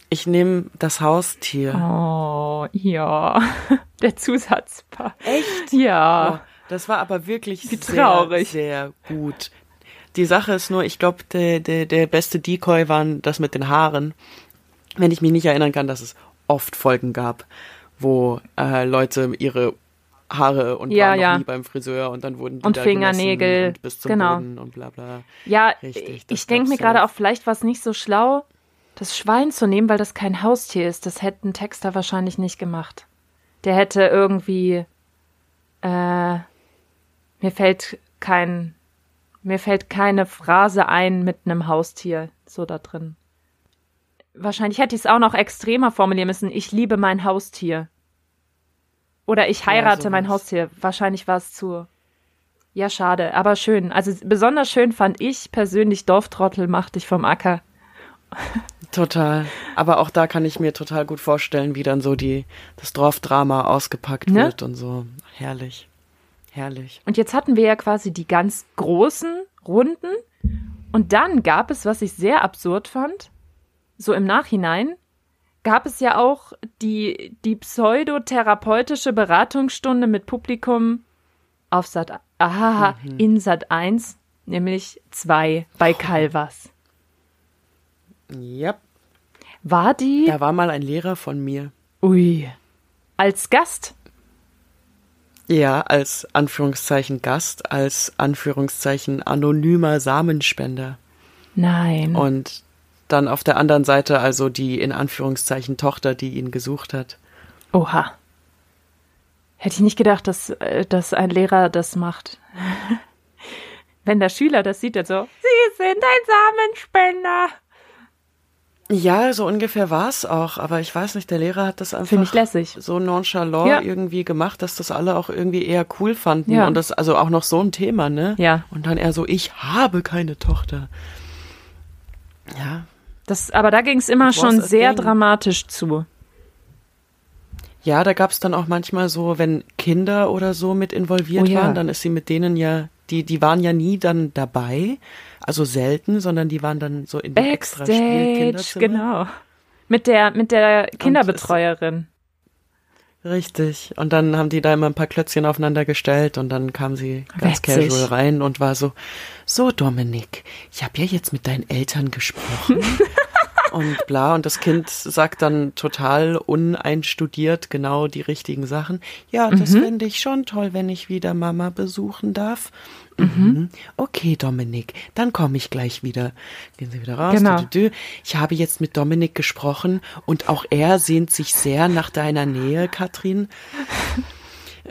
Ich nehme das Haustier. Oh, ja. Der Zusatzpaar. Echt? Ja. Oh, das war aber wirklich Wie sehr, traurig. sehr gut. Die Sache ist nur, ich glaube, der, der, der beste Decoy waren das mit den Haaren. Wenn ich mich nicht erinnern kann, dass es oft Folgen gab, wo äh, Leute ihre Haare und Ja, waren noch ja. nie beim Friseur und dann wurden die Und da Fingernägel, und bis zum genau. Boden und bla bla. Ja, Richtig, ich denke mir gerade ja. auch, vielleicht war es nicht so schlau, das Schwein zu nehmen, weil das kein Haustier ist. Das hätte ein Texter wahrscheinlich nicht gemacht. Der hätte irgendwie, äh, mir fällt kein, mir fällt keine Phrase ein mit einem Haustier so da drin. Wahrscheinlich hätte ich es auch noch extremer formulieren müssen. Ich liebe mein Haustier. Oder ich heirate sowas. mein Haustier. Wahrscheinlich war es zu. Ja, schade, aber schön. Also besonders schön fand ich persönlich Dorftrottel mach dich vom Acker. Total. Aber auch da kann ich mir total gut vorstellen, wie dann so die, das Dorfdrama ausgepackt Ne? wird und so. Herrlich. Herrlich. Und jetzt hatten wir ja quasi die ganz großen Runden. Und dann gab es, was ich sehr absurd fand, so im Nachhinein, gab es ja auch die, die pseudotherapeutische Beratungsstunde mit Publikum auf Sat, aha, in Sat 1, nämlich 2 bei Calvas. Ja, War die, da war mal ein Lehrer von mir. ui, als Gast? Ja, als Anführungszeichen Gast, als Anführungszeichen anonymer Samenspender. Nein. Und dann auf der anderen Seite also die in Anführungszeichen Tochter, die ihn gesucht hat. Oha. Hätte ich nicht gedacht, dass, äh, dass ein Lehrer das macht. Wenn der Schüler das sieht, dann so, Sie sind ein Samenspender. Ja, so ungefähr war es auch, aber ich weiß nicht, der Lehrer hat das einfach so nonchalant Ja. irgendwie gemacht, dass das alle auch irgendwie eher cool fanden Ja. und das also auch noch so ein Thema, ne? Ja. Und dann eher so, ich habe keine Tochter. Ja, Das, aber da ging es immer was schon sehr thing. dramatisch zu. Ja, da gab's dann auch manchmal so, wenn Kinder oder so mit involviert Oh ja. waren, dann ist sie mit denen ja, die, die waren ja nie dann dabei, also selten, sondern die waren dann so in dem extra Spielkinderzimmer. genau. Mit der, mit der Kinderbetreuerin. Richtig. Und dann haben die da immer ein paar Klötzchen aufeinander gestellt und dann kam sie ganz Witzig. casual rein und war so, so Dominik, ich habe ja jetzt mit deinen Eltern gesprochen. und bla. Und das Kind sagt dann total uneinstudiert genau die richtigen Sachen. Ja, das Mhm. fände ich schon toll, wenn ich wieder Mama besuchen darf. Mhm. Okay, Dominik, dann komme ich gleich wieder. Gehen Sie wieder raus. Genau. Dü, dü, dü. Ich habe jetzt mit Dominik gesprochen und auch er sehnt sich sehr nach deiner Nähe, Katrin.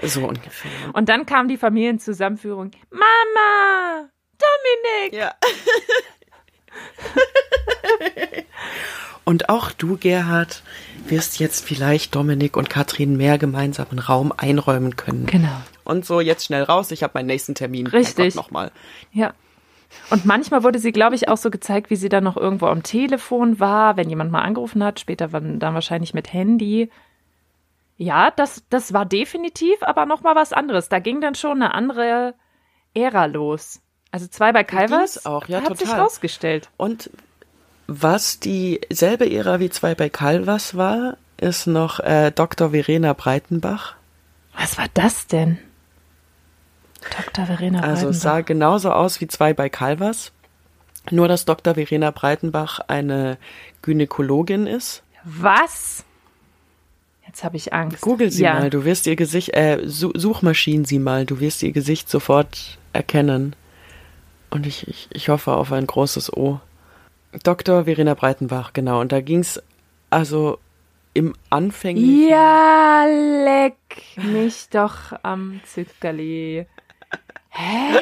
So ungefähr. Und dann kam die Familienzusammenführung. Mama! Dominik! Ja. Und auch du, Gerhard, wirst jetzt vielleicht Dominik und Katrin mehr gemeinsamen Raum einräumen können. Genau. Und so, jetzt schnell raus, ich habe meinen nächsten Termin. Richtig. Nochmal. Ja. Und manchmal wurde sie, glaube ich, auch so gezeigt, wie sie dann noch irgendwo am Telefon war, wenn jemand mal angerufen hat, später dann dann wahrscheinlich mit Handy. Ja, das, das war definitiv aber noch mal was anderes. Da ging dann schon eine andere Ära los. Also zwei bei Calvas auch, ja, hat sich total. rausgestellt. Und was dieselbe Ära wie zwei bei Calvas war, ist noch äh, Dr. Verena Breitenbach. Was war das denn? Dr. Verena Also es Breidenbach. sah genauso aus wie zwei bei Calvas. Nur, dass Dr. Verena Breitenbach eine Gynäkologin ist. Was? Jetzt habe ich Angst. Google sie ja. mal, du wirst ihr Gesicht, äh, su Suchmaschinen sie mal, du wirst ihr Gesicht sofort erkennen. Und ich, ich, ich hoffe auf ein großes O. Dr. Verena Breitenbach, genau. Und da ging's also im anfänglichen. Ja, leck mich doch am Zückerli. Hä?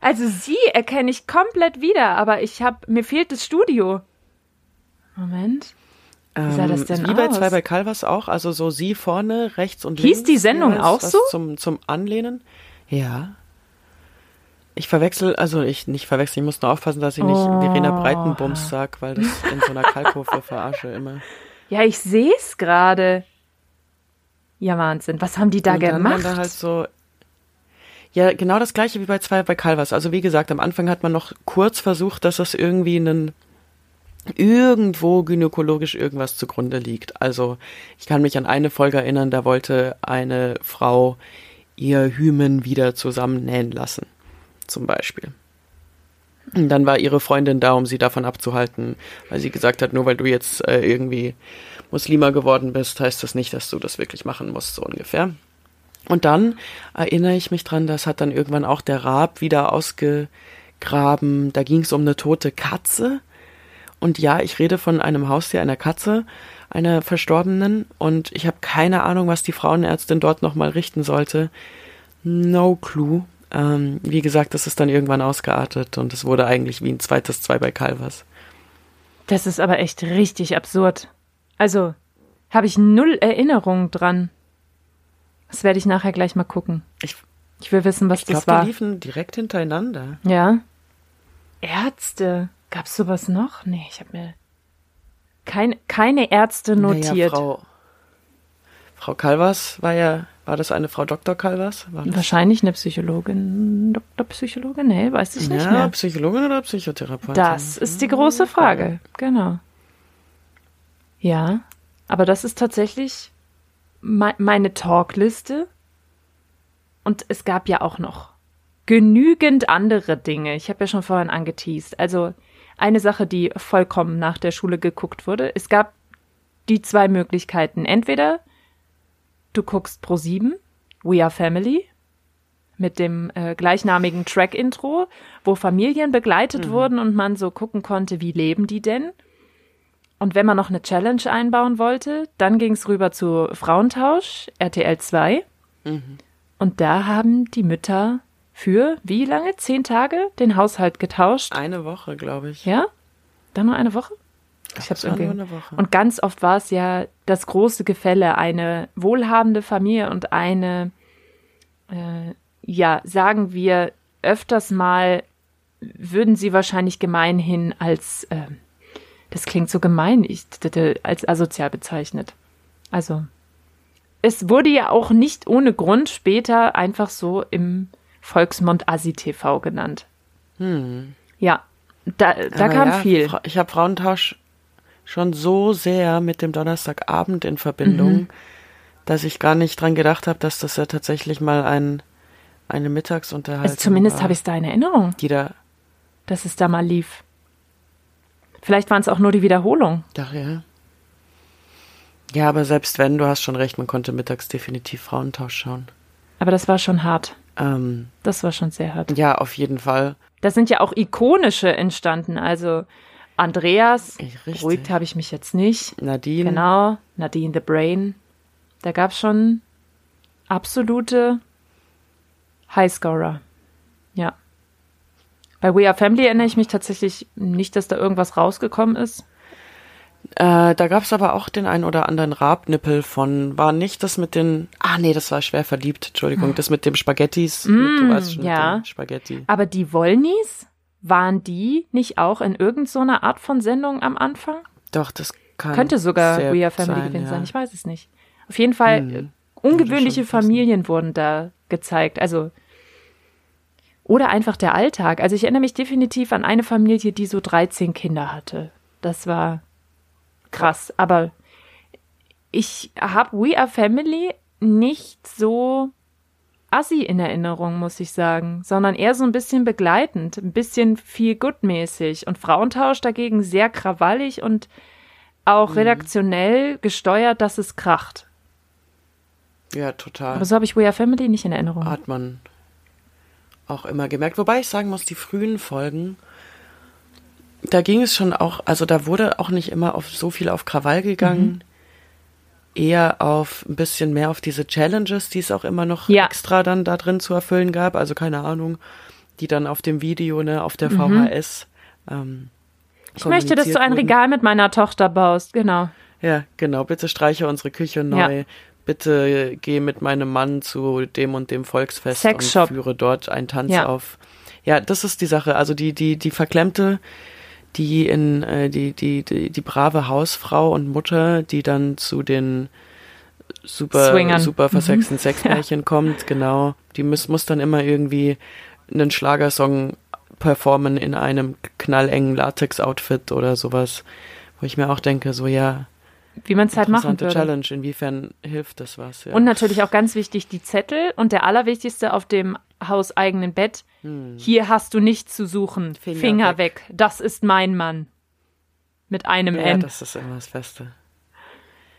Also sie erkenne ich komplett wieder, aber ich hab, mir fehlt das Studio. Moment. Wie sah das denn Ähm, Wie bei aus? zwei bei Calvas auch, also so sie vorne, rechts und Hieß links. die Sendung auch so? Zum, zum Anlehnen. Ja. Ich verwechsel, also ich nicht verwechseln, ich muss nur aufpassen, dass ich nicht Oh. Verena Breitenbums sag, weil das in so einer Kalkofe verarsche immer. Ja, ich sehe es gerade. Ja, Wahnsinn. Was haben die da und dann gemacht? waren da halt so ja, genau das gleiche wie bei zwei bei Calvas. Also wie gesagt, am Anfang hat man noch kurz versucht, dass es irgendwie einen irgendwo gynäkologisch irgendwas zugrunde liegt. Also ich kann mich an eine Folge erinnern, da wollte eine Frau ihr Hymen wieder zusammennähen lassen, zum Beispiel. Und dann war ihre Freundin da, um sie davon abzuhalten, weil sie gesagt hat, nur weil du jetzt äh, irgendwie Muslima geworden bist, heißt das nicht, dass du das wirklich machen musst, so ungefähr. Und dann erinnere ich mich dran, das hat dann irgendwann auch der Raab wieder ausgegraben. Da ging es um eine tote Katze. Und ja, ich rede von einem Haustier, einer Katze, einer Verstorbenen. Und ich habe keine Ahnung, was die Frauenärztin dort nochmal richten sollte. No clue. Ähm, wie gesagt, das ist dann irgendwann ausgeartet und es wurde eigentlich wie ein zweites Zwei bei Calvas. Das ist aber echt richtig absurd. Also, habe ich null Erinnerung dran. Das werde ich nachher gleich mal gucken. Ich, Ich will wissen, was ich das war. die liefen direkt hintereinander. Ja. Ärzte. Gab's sowas noch? Nee, ich habe mir kein, keine Ärzte notiert. Naja, Frau, Frau Calvas war ja, war das eine Frau Dr. Das? Wahrscheinlich eine Psychologin. Dr. Psychologin? Nee, weiß ich nicht ja, mehr. Psychologin oder Psychotherapeutin? Das ist die große Frage. Genau. Ja, aber das ist tatsächlich mei- meine Talkliste. Und es gab ja auch noch genügend andere Dinge. Ich habe ja schon vorhin angeteased. Also eine Sache, die vollkommen nach der Schule geguckt wurde. Es gab die zwei Möglichkeiten. Entweder du guckst Pro 7, We Are Family, mit dem äh, gleichnamigen Track-Intro, wo Familien begleitet wurden und man so gucken konnte, wie leben die denn. Und wenn man noch eine Challenge einbauen wollte, dann ging es rüber zu Frauentausch, RTL 2. Und da haben die Mütter für wie lange? Zehn Tage den Haushalt getauscht. Eine Woche, glaube ich. Ja? Dann nur eine Woche? Ich hab's es irgendwie. Und ganz oft war es ja das große Gefälle, eine wohlhabende Familie und eine, äh, ja, sagen wir öfters mal, würden sie wahrscheinlich gemeinhin als, äh, das klingt so gemein, ich, als asozial bezeichnet. Also, es wurde ja auch nicht ohne Grund später einfach so im Volksmund Asi-TV genannt. Ja, da, da Hm. Kam ja, viel. Ich habe Frauentausch schon so sehr mit dem Donnerstagabend in Verbindung, Mhm. dass ich gar nicht dran gedacht habe, dass das ja tatsächlich mal ein, eine Mittagsunterhaltung Also zumindest habe ich es da in Erinnerung, die da, dass es da mal lief. Vielleicht waren es auch nur die Wiederholung. ach ja. Ja, aber selbst wenn, du hast schon recht, man konnte mittags definitiv Frauentausch schauen. Aber das war schon hart. Ähm, Das war schon sehr hart. ja, auf jeden Fall. Da sind ja auch ikonische entstanden. Also Andreas, Richtig. beruhigt habe ich mich jetzt nicht. Nadine, Genau, Nadine the Brain. Da gab es schon absolute Highscorer. Ja. Bei We Are Family erinnere ich mich tatsächlich nicht, dass da irgendwas rausgekommen ist. Äh, da gab's aber auch den einen oder anderen Rabnippel von, war nicht das mit den, ah nee, das war schwer verliebt, Entschuldigung, das mit dem Spaghettis, mit, du weißt schon, ja. Spaghetti. Aber die Wollnies, waren die nicht auch in irgendeiner Art von Sendung am Anfang? Doch, das kann Könnte sogar We Are Family sein, gewesen ja. sein, ich weiß es nicht. Auf jeden Fall, Hm. äh, ungewöhnliche schon passen. Familien wurden da gezeigt. Also, oder einfach der Alltag. Also ich erinnere mich definitiv an eine Familie, die so 13 Kinder hatte. Das war krass. Aber ich habe We Are Family nicht so assi in Erinnerung, muss ich sagen, sondern eher so ein bisschen begleitend, ein bisschen viel gut-mäßig und Frauentausch dagegen sehr krawallig und auch Mhm. redaktionell gesteuert, dass es kracht. Ja, total. Aber so habe ich We Are Family nicht in Erinnerung. Hat man auch immer gemerkt. Wobei ich sagen muss, die frühen Folgen, da ging es schon auch, also da wurde auch nicht immer auf so viel auf Krawall gegangen. Mhm. Eher auf ein bisschen mehr auf diese Challenges, die es auch immer noch Ja. extra dann da drin zu erfüllen gab. Also keine Ahnung, die dann auf dem Video, ne, auf der VHS. Ähm, Mhm. ich möchte, dass du ein. Regal mit meiner Tochter baust, genau. Ja, genau. Bitte streiche unsere Küche neu. Ja. Bitte geh mit meinem Mann zu dem und dem Volksfest Sexshop. und führe dort einen Tanz Ja. auf. Ja, das ist die Sache. Also die, die, die verklemmte, die in, äh, die, die, die, die brave Hausfrau und Mutter, die dann zu den super, Swingern. super versexten Sexmärchen kommt, genau. Die muss, muss dann immer irgendwie einen Schlagersong performen in einem knallengen Latex-Outfit oder sowas. Wo ich mir auch denke, so ja, Wie man es halt machen würde. Challenge. Inwiefern hilft das was? Ja. Und natürlich auch ganz wichtig die Zettel und der allerwichtigste auf dem hauseigenen Bett. Hier hast du nichts zu suchen. Finger, Hm. Finger weg. Das ist mein Mann. Mit einem ja, N. das ist immer das Beste.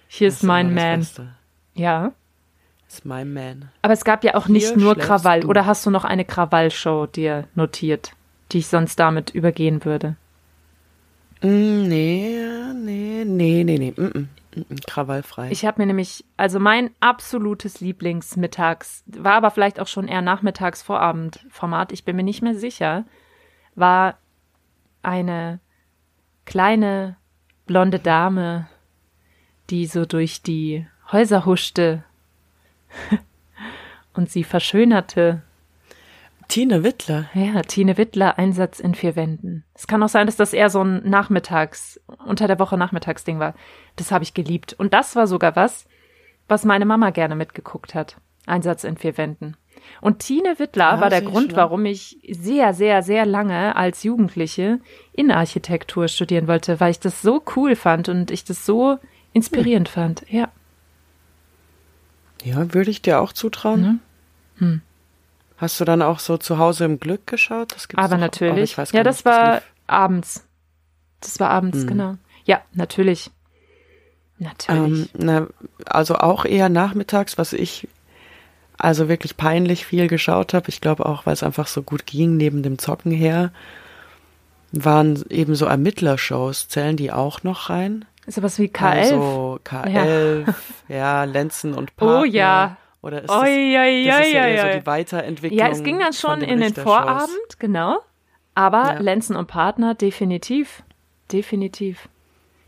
Hier Das ist mein Man. Beste. Ja. Ist my man. Aber es gab ja auch nicht Hier nur schläfst Krawall. du. Oder hast du noch eine Krawallshow dir notiert, die ich sonst damit übergehen würde? Mm, nee, nee, nee, nee, nee. Mm, mm, mm, mm, krawallfrei. Ich habe mir nämlich, also mein absolutes Lieblingsmittags, war aber vielleicht auch schon eher Nachmittags-Vorabend-Format, ich bin mir nicht mehr sicher, war eine kleine blonde Dame, die so durch die Häuser huschte und sie verschönerte. Tine Wittler. Ja, Tine Wittler, Einsatz in vier Wänden. Es kann auch sein, dass das eher so ein Nachmittags, unter der Woche Nachmittagsding war. Das habe ich geliebt. Und das war sogar was, was meine Mama gerne mitgeguckt hat. Einsatz in vier Wänden. Und Tine Wittler Ah, war der Grund, schlau. warum ich sehr, sehr, sehr lange als Jugendliche Innenarchitektur studieren wollte, weil ich das so cool fand und ich das so inspirierend fand. Ja. Ja, würde ich dir auch zutrauen. Ne? Hm. Hast du dann auch so zu Hause im Glück geschaut? Das gibt's Aber doch- natürlich. ich weiß ja, das nicht, war lief. abends. Das war abends, Hm. genau. Ja, natürlich. Natürlich. Ähm, na, also auch eher nachmittags, was ich also wirklich peinlich viel geschaut habe. Ich glaube auch, weil es einfach so gut ging neben dem Zocken her, waren eben so Ermittlershows. Zählen die auch noch rein? Sowas wie K11. Also K11, ja, Lenzen und Partner. Oh ja. Oder ist Oi, das, oi, das ist ja oi, eher oi. so die Weiterentwicklung Ja, es ging dann schon in den. Vorabend, genau. Aber Ja. Lenzen und Partner, definitiv. Definitiv.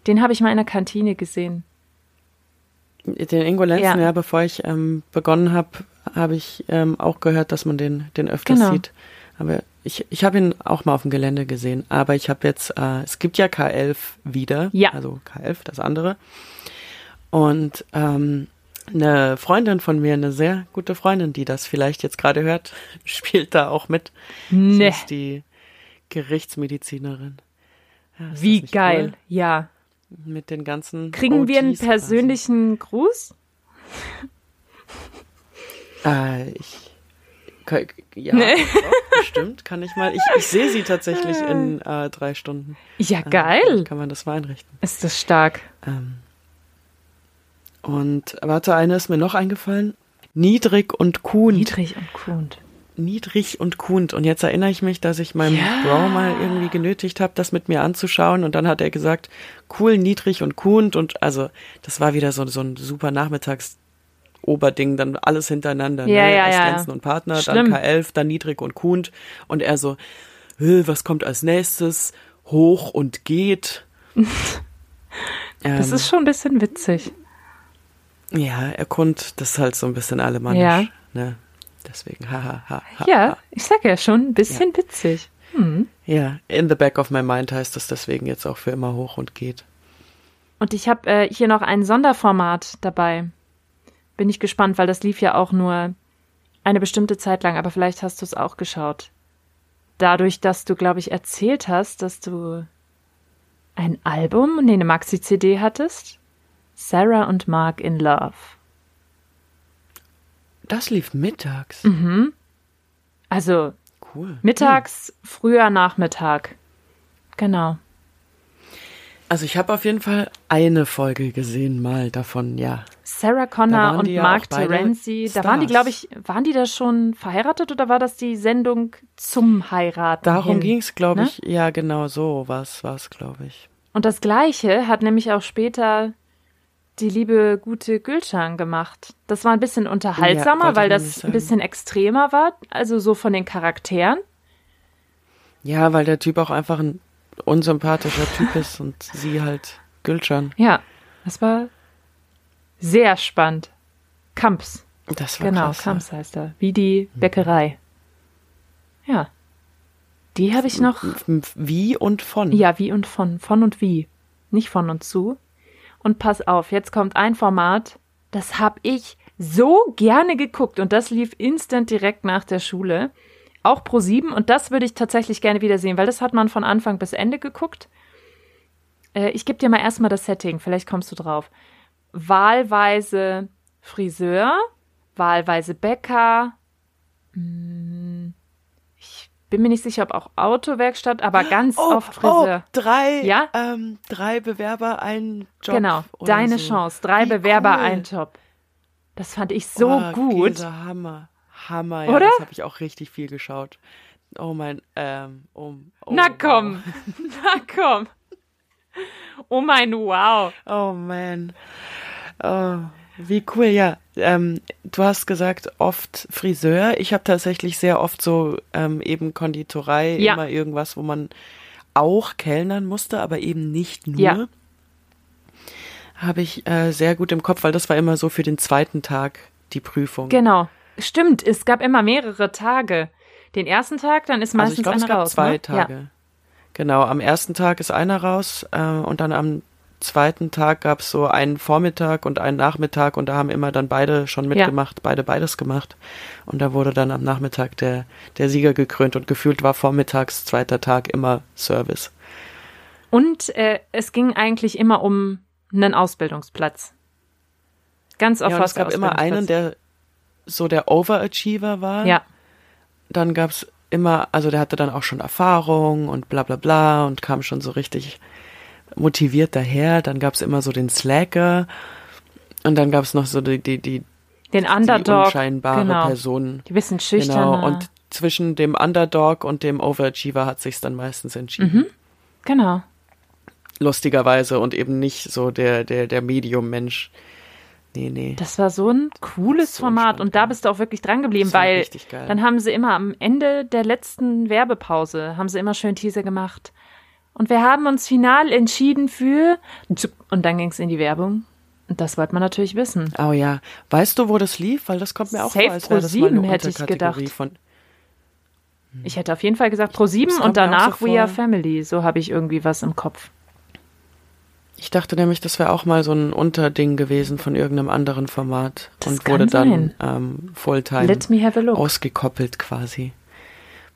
Den habe ich mal in der Kantine gesehen. Den Ingo Lenzen, Ja. ja, bevor ich ähm, begonnen habe, habe ich ähm, auch gehört, dass man den, den öfters Genau. sieht. Aber ich, ich habe ihn auch mal auf dem Gelände gesehen. Aber ich habe jetzt, äh, es gibt ja K11 wieder. Ja. Also K11, das andere. Und ähm, eine Freundin von mir, eine sehr gute Freundin, die das vielleicht jetzt gerade hört, spielt da auch mit. Sie Ne, ist die Gerichtsmedizinerin. Ja, wie geil. Cool? Ja. Mit den ganzen. Kriegen wir einen OGs quasi. persönlichen Gruß? Äh, ich. Ja, Nee. doch, bestimmt kann ich mal. Ich, ich sehe sie tatsächlich in äh, drei Stunden. Ja, Äh, geil. vielleicht Kann man das mal einrichten. Ist das stark. Ähm, und warte, eine ist mir noch eingefallen. Niedrig und Kuhn. Niedrig und Kuhn. Niedrig und Kuhn. Und jetzt erinnere ich mich, dass ich meinem Ja. Bro mal irgendwie genötigt habe, das mit mir anzuschauen. Und dann hat er gesagt, cool, niedrig und Kuhn. Und also, das war wieder so, so ein super Nachmittags. Oberding, dann alles hintereinander. Ja, ne? ja, Erst ja. Lenzen und Partner, Schlimm. dann K11, dann Niedrig und Kuhn. Und er so, "Hä, was kommt als nächstes? Hoch und geht. Das Ähm, ist schon ein bisschen witzig. Ja, erkund, das halt so ein bisschen alemannisch. Ja. Ne? Deswegen, haha, ha, ha, Ja, ha. ich sag ja schon, ein bisschen witzig. Hm. Ja, in the back of my mind heißt das deswegen jetzt auch für immer hoch und geht. Und ich habe äh, hier noch ein Sonderformat dabei. Bin ich gespannt, weil das lief ja auch nur eine bestimmte Zeit lang, aber vielleicht hast du es auch geschaut. Dadurch, dass du, glaube ich, erzählt hast, dass du ein Album, nee, eine Maxi-CD hattest. Sarah und Mark in Love. Das lief mittags. Mhm. Also Cool. mittags, früher Nachmittag. Genau. Also ich habe auf jeden Fall eine Folge gesehen, mal davon, ja. Sarah Connor und ja Mark Terenzi, da waren die, glaube ich, waren die da schon verheiratet oder war das die Sendung zum Heiraten? Darum hin? ging's, glaube ne? ich. Ja, genau so was war's, glaube ich. Und das Gleiche hat nämlich auch später die liebe gute Gülcan gemacht. Das war ein bisschen unterhaltsamer, wollte weil das ein bisschen extremer war, also so von den Charakteren. Ja, weil der Typ auch einfach ein unsympathischer Typ ist und sie halt Gülcan. Ja, das war sehr spannend. Kamps, Das war genau, krass. ja. Kamps heißt er, wie die Bäckerei. Ja. Die habe ich noch Wie und von. Ja, wie und von. Von und wie. Nicht von und zu. Und pass auf, jetzt kommt ein Format, das hab ich so gerne geguckt und das lief instant direkt nach der Schule. Auch pro sieben und das würde ich tatsächlich gerne wiedersehen, weil das hat man von Anfang bis Ende geguckt. Äh, ich gebe dir mal erstmal das Setting, vielleicht kommst du drauf. Wahlweise Friseur, wahlweise Bäcker, mm, ich bin mir nicht sicher, ob auch Autowerkstatt, aber ganz Oh, oft Friseur. oh, drei, Ja? ähm, drei Bewerber, ein Job. genau, deine so. Chance. Drei Wie Bewerber, cool. ein Job. Das fand ich so oh, gut. Käse, Hammer. Hammer, ja, Oder? das habe ich auch richtig viel geschaut. Oh mein, ähm, oh, oh, Na komm, na komm. Oh mein Wow. Oh man. Oh, wie cool, ja. Ähm, du hast gesagt, oft Friseur. Ich habe tatsächlich sehr oft so ähm, eben Konditorei, Ja. immer irgendwas, wo man auch kellnern musste, aber eben nicht nur. Ja. Habe ich äh, sehr gut im Kopf, weil das war immer so für den zweiten Tag die Prüfung. Genau. Stimmt, es gab immer mehrere Tage. Den ersten Tag, dann ist also meistens ich glaube, es einer gab raus. zwei ne? Tage. Ja. Genau, am ersten Tag ist einer raus äh, und dann am zweiten Tag gab es so einen Vormittag und einen Nachmittag und da haben immer dann beide schon mitgemacht, beide beides gemacht. Und da wurde dann am Nachmittag der, der Sieger gekrönt und gefühlt war vormittags, zweiter Tag immer Service. Und äh, es ging eigentlich immer um einen Ausbildungsplatz. Ganz oft Ja, es gab immer einen, der so der Overachiever war. Ja, Dann gab's immer, also der hatte dann auch schon Erfahrung und bla bla bla und kam schon so richtig motiviert daher. Dann gab's immer so den Slacker und dann gab's noch so die, die, die, den die Underdog. unscheinbare genau. Person. Die bisschen schüchterner. Genau. Und zwischen dem Underdog und dem Overachiever hat sich's dann meistens entschieden. Mhm. genau. Lustigerweise und eben nicht so der, der, der Medium-Mensch. Nee, nee. Das war so ein cooles So Format spannend, und da bist du auch wirklich dran geblieben, weil dann haben sie immer am Ende der letzten Werbepause, haben sie immer schön Teaser gemacht. Und wir haben uns final entschieden für und dann ging es in die Werbung. Und das wollte man natürlich wissen. Oh ja. Weißt du, wo das lief? Weil das kommt mir auch Safe vor, als wäre das mal eine Pro7 hätte ich gedacht. von. Ich hätte auf jeden Fall gesagt Pro 7 Das und danach so We Are. Family. So habe ich irgendwie was im Kopf. Ich dachte nämlich, das wäre auch mal so ein Unterding gewesen von irgendeinem anderen Format Das und wurde dann ähm, Fulltime ausgekoppelt quasi.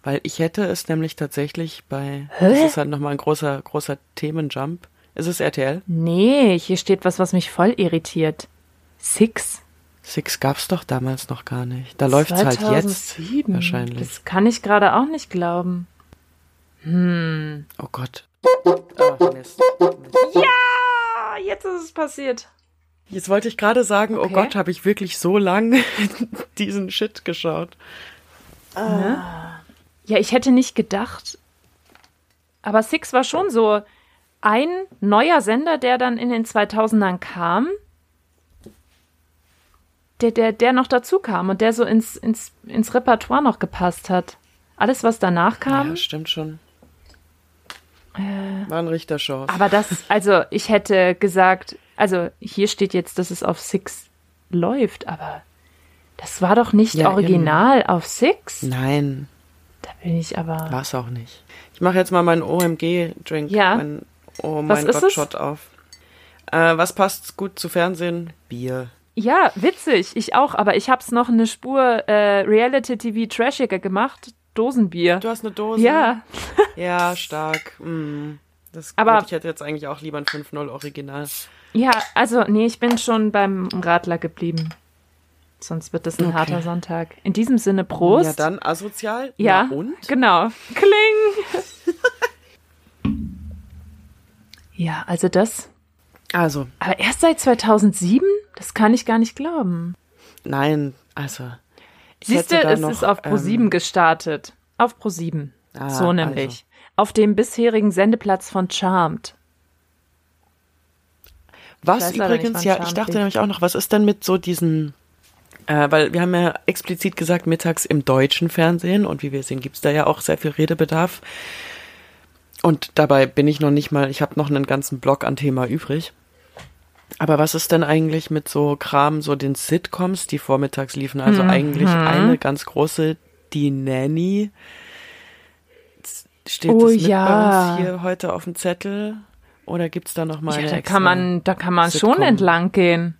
Weil ich hätte es nämlich tatsächlich bei, Hä? das ist halt nochmal ein großer, großer Themenjump. Ist es RTL? Nee, hier steht was, was mich voll irritiert. Six. Six gab's doch damals noch gar nicht. Da läuft's halt jetzt 2007. wahrscheinlich. Das kann ich gerade auch nicht glauben. Hm. Oh Gott. Ach, Mist. Ja, jetzt ist es passiert. Jetzt wollte ich gerade sagen, Okay. oh Gott, habe ich wirklich so lang diesen Shit geschaut. Ja, ich hätte nicht gedacht. Aber Six war schon so ein neuer Sender, der dann in den 2000ern kam. Der, der, der noch dazu kam und der so ins, ins, ins Repertoire noch gepasst hat. Alles, was danach kam. Ja, stimmt schon. War ein Richterchance. Äh, Aber das, also ich hätte gesagt, also hier steht jetzt, dass es auf Six läuft, aber das war doch nicht Ja, original auf Six. Nein, Da bin ich aber. war's auch nicht. Ich mache jetzt mal meinen OMG-Drink, Ja. mein, oh Was mein ist Gott, es? Shot auf. Äh, was passt gut zu Fernsehen? Bier. Ja, witzig, ich auch, aber ich hab's noch eine Spur äh, Reality TV Trashiger gemacht. Dosenbier. Du hast eine Dose? Ja, Ja, stark. Mm. Das Aber- gut, ich hätte jetzt eigentlich auch lieber ein 5-0 Original. ja, also nee, ich bin schon beim Radler geblieben. Sonst wird das ein Okay. harter Sonntag. In diesem Sinne, Prost. Ja, dann asozial. Ja, Na und? genau. Kling. ja, also das. Also, Aber erst seit 2007? Das kann ich gar nicht glauben. nein, also. Siehst du, es noch, ist auf Pro7 ähm, gestartet. Auf Pro7. Ah, so nämlich. Auf dem bisherigen Sendeplatz von Charmed. Was übrigens, ja, ich dachte nämlich auch noch, was ist denn mit so diesen, äh, weil wir haben ja explizit gesagt, mittags im deutschen Fernsehen und wie wir sehen, gibt's da ja auch sehr viel Redebedarf. Und dabei bin ich noch nicht mal, ich habe noch einen ganzen Blog an Thema übrig. Aber was ist denn eigentlich mit so Kram, so den Sitcoms, die vormittags liefen? Also Mhm. eigentlich eine ganz große, die Nanny. Steht Oh das mit ja. bei uns hier heute auf dem Zettel? Oder gibt's da noch mal Ja, eine da kann man, da kann man schon Sitcom. entlang gehen.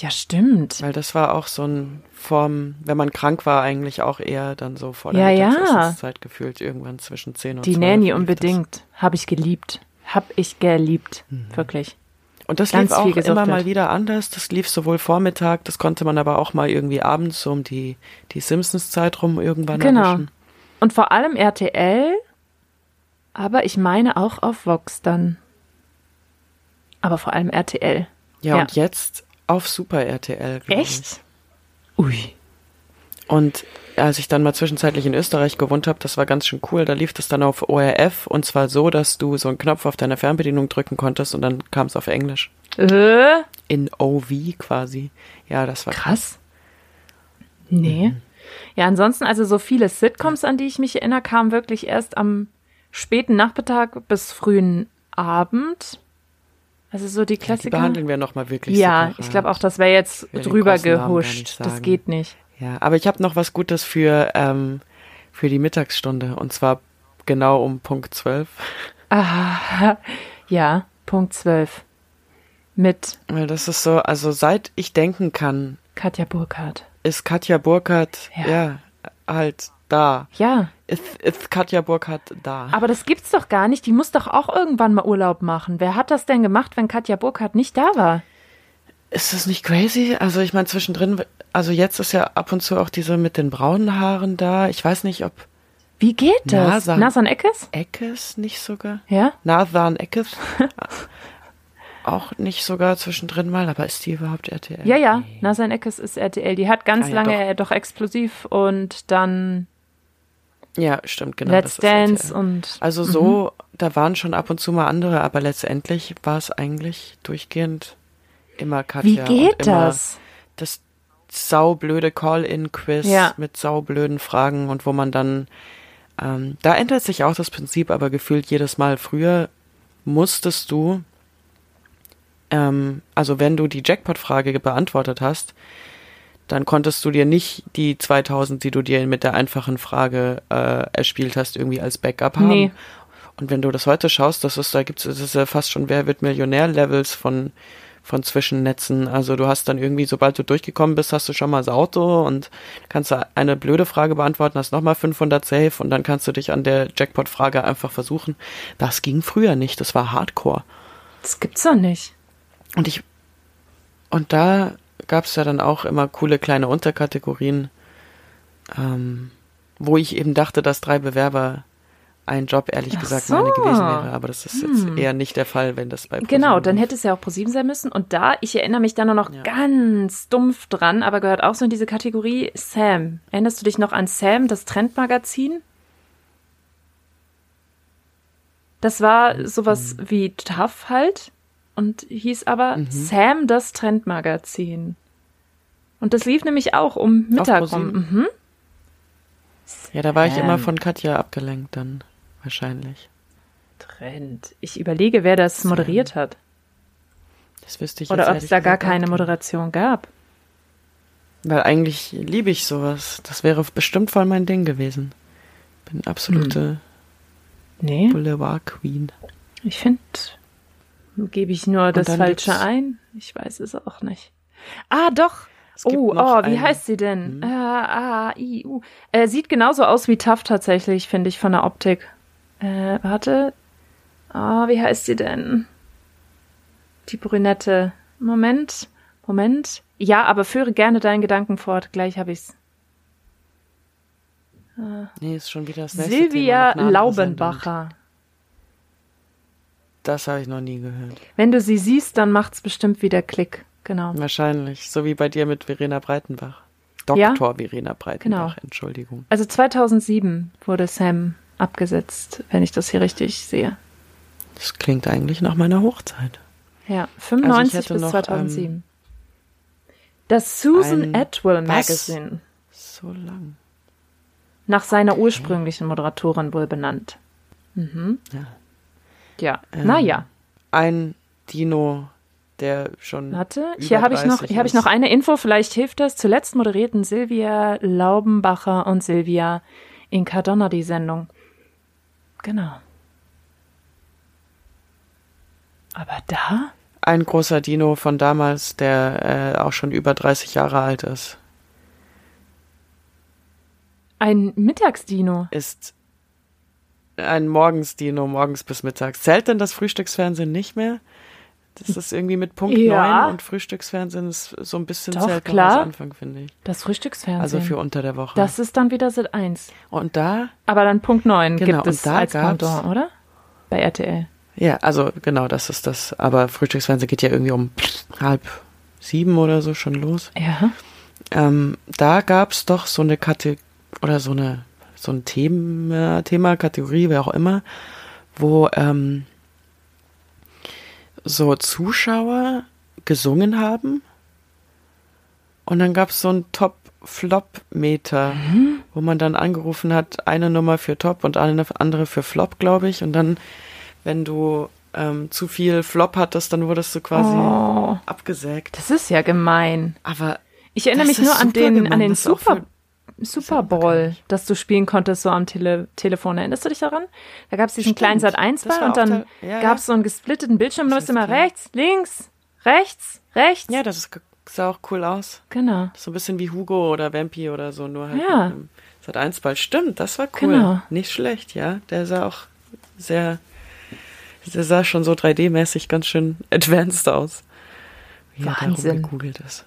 Ja, stimmt. Weil das war auch so ein Form, wenn man krank war, eigentlich auch eher dann so vor Ja, der ja. Mittagsessenszeit gefühlt, irgendwann zwischen 10 und Die 12 Nanny unbedingt. Habe ich geliebt. Hab ich geliebt. Wirklich. Das. Und das Ganz lief auch viel immer gesuchtet. mal wieder anders. Das lief sowohl Vormittag, das konnte man aber auch mal irgendwie abends so um die, die Simpsons-Zeit rum irgendwann Genau. erwischen. Und vor allem RTL, aber ich meine auch auf Vox dann. Aber vor allem RTL. Ja, Ja. und jetzt auf Super RTL, glaube ich. Echt? Ui. Und als ich dann mal zwischenzeitlich in Österreich gewohnt habe, das war ganz schön cool, da lief das dann auf ORF und zwar so, dass du so einen Knopf auf deiner Fernbedienung drücken konntest und dann kam es auf Englisch. Äh, In OV quasi. Ja, das war krass. Nee. Ja, ansonsten, also so viele Sitcoms, an die ich mich erinnere, kamen wirklich erst am späten Nachmittag bis frühen Abend. Also so die Ja, die Klassiker. behandeln wir nochmal wirklich Ja, separat. ich glaube auch, das wäre jetzt drüber gehuscht. Das geht nicht. Ja, aber ich habe noch was Gutes für, ähm, für die Mittagsstunde und zwar genau um Punkt 12. Ah, ja, Punkt 12. Mit Weil das ist so, also seit ich denken kann, Katja Burkhardt. ist Katja Burkhardt, Ja. ja, halt da. Ja, Ist, ist Katja Burkhardt da? aber das gibt's doch gar nicht. Die muss doch auch irgendwann mal Urlaub machen. Wer hat das denn gemacht, wenn Katja Burkhardt nicht da war? Ist das nicht crazy? Also ich meine zwischendrin, also jetzt ist ja ab und zu auch diese mit den braunen Haaren da. Ich weiß nicht, ob Wie geht das? Nasan. Nasan Eckes? Eckes nicht sogar? Ja? Nathan Eckes? auch nicht sogar zwischendrin mal, aber ist die überhaupt RTL? Ja, ja. Nasan Eckes ist RTL. Die hat ganz Ah, ja, lange äh, doch. explosiv und dann Ja, stimmt, genau. Let's ist Dance RTL. und Also so, da waren schon ab und zu mal andere, aber letztendlich war es eigentlich durchgehend immer Katja. wie geht das? Das saublöde Call-in-Quiz Ja. mit saublöden Fragen und wo man dann, ähm, da ändert sich auch das Prinzip, aber gefühlt jedes Mal. Früher musstest du, ähm, also wenn du die Jackpot-Frage beantwortet hast, dann konntest du dir nicht die 2000, die du dir mit der einfachen Frage äh, erspielt hast, irgendwie als Backup haben. Nee. Und wenn du das heute schaust, das ist, da das ist ja fast schon Wer wird Millionär-Levels von, von Zwischennetzen. Also du hast dann irgendwie, sobald du durchgekommen bist, hast du schon mal das Auto und kannst du eine blöde Frage beantworten, hast nochmal 500 safe und dann kannst du dich an der Jackpot-Frage einfach versuchen. Das ging früher nicht, das war Hardcore. Das gibt's doch nicht. Und ich, und da gab's ja dann auch immer coole kleine Unterkategorien, ähm, wo ich eben dachte, dass drei Bewerber ein Job ehrlich Ach gesagt so. Hm. meine gewesen wäre. Aber das ist jetzt eher nicht der Fall, wenn das bei Genau, ProSieben dann lief. hätte es ja auch ProSieben sein müssen. Und da, ich erinnere mich da nur noch Ja. ganz dumpf dran, aber gehört auch so in diese Kategorie Sam. Erinnerst du dich noch an Sam, das Trendmagazin? Das war sowas Mhm. wie Tough halt und hieß aber Mhm. Sam, das Trendmagazin. Und das lief nämlich auch um Mittag rum. Mhm. Ja, da war ich immer von Katja abgelenkt dann wahrscheinlich. Trend. Ich überlege, wer das moderiert hat. Das wüsste ich Oder ob es da gar keine. Moderation gab. Weil eigentlich liebe ich sowas. Das wäre bestimmt voll mein Ding gewesen. Bin absolute Nee. Boulevard Queen. Ich finde, gebe ich nur das Falsche gibt's- ein? Ich weiß es auch nicht. Ah, doch. Oh, oh, wie heißt sie denn? Hm. Äh, A, I, U. Äh, sieht genauso aus wie Taff tatsächlich, finde ich, von der Optik. Äh, warte. Ah, wie heißt sie denn? Die Brünette. Moment, Moment. Ja, aber führe gerne deinen Gedanken fort. Gleich habe ich's. Nee, ist schon wieder das nächste Silvia. Laubenbacher. Das habe ich noch nie gehört. Wenn du sie siehst, dann macht's bestimmt wieder Klick. Genau. Wahrscheinlich. So wie bei dir mit Verena Breitenbach. Dr. Ja? Verena Breitenbach, Entschuldigung. Also 2007 wurde Sam abgesetzt, wenn ich das hier richtig sehe. Das klingt eigentlich nach meiner Hochzeit. Ja, 95 hätte bis noch, 2007. das Susan Atwell? Magazine. So lang. Nach seiner ursprünglichen Moderatorin wohl benannt. Mhm. Ja. Ja, Ähm, naja. Ein Dino, der schon. Warte, hier habe ich noch, 30 hier habe ich noch eine Info, vielleicht hilft das. Zuletzt moderierten Silvia Laubenbacher und Silvia Incardonna die Sendung. Genau. Aber da? Ein großer Dino von damals, der äh, auch schon über 30 Jahre alt ist, Ein Mittagsdino. ist ein Morgensdino, morgens bis mittags. Zählt denn das Frühstücksfernsehen nicht mehr? Das ist irgendwie mit Punkt Ja. 9 und Frühstücksfernsehen ist so ein bisschen Doch, zählt klar. Anfang, finde ich. Das Frühstücksfernsehen. Also für unter der Woche. das ist dann wieder Sat 1. und da Aber dann Punkt 9 Genau, gibt es da als Pendant, oder? Bei RTL. Ja, also genau, das ist das. Aber Frühstücksfernsehen geht ja irgendwie um halb sieben oder so schon los. Ja. Ähm, da gab's doch so eine Kategorie oder so eine so ein Thema, Thema, Kategorie, wer auch immer, wo ähm, so Zuschauer gesungen haben und dann gab's so ein Top-Flop-Meter, Mhm. wo man dann angerufen hat, eine Nummer für Top und eine andere für Flop, glaube ich. Und dann, wenn du ähm, zu viel Flop hattest, dann wurdest du quasi Oh, abgesägt. das ist ja gemein. Aber Ich erinnere mich nur an den, gemein, an den Super, Super Bowl, dass du spielen konntest so am Tele Telefon. Erinnerst du dich daran? Da gab es diesen Stimmt. kleinen Sat 1 Das Ball und dann der- ja, gab es so einen gesplitteten Bildschirm. Du Das musst ist immer klar. rechts, links, rechts, rechts. ja, das ist, sah auch cool aus. genau. So ein bisschen wie Hugo oder Vampi oder so, nur halt Ja. Sat 1 Ball. Stimmt, das war cool. Genau. Nicht schlecht, ja. Der sah auch sehr, der sah schon so 3D-mäßig ganz schön advanced aus. Wie er Wahnsinn. rumgegoogelt ist.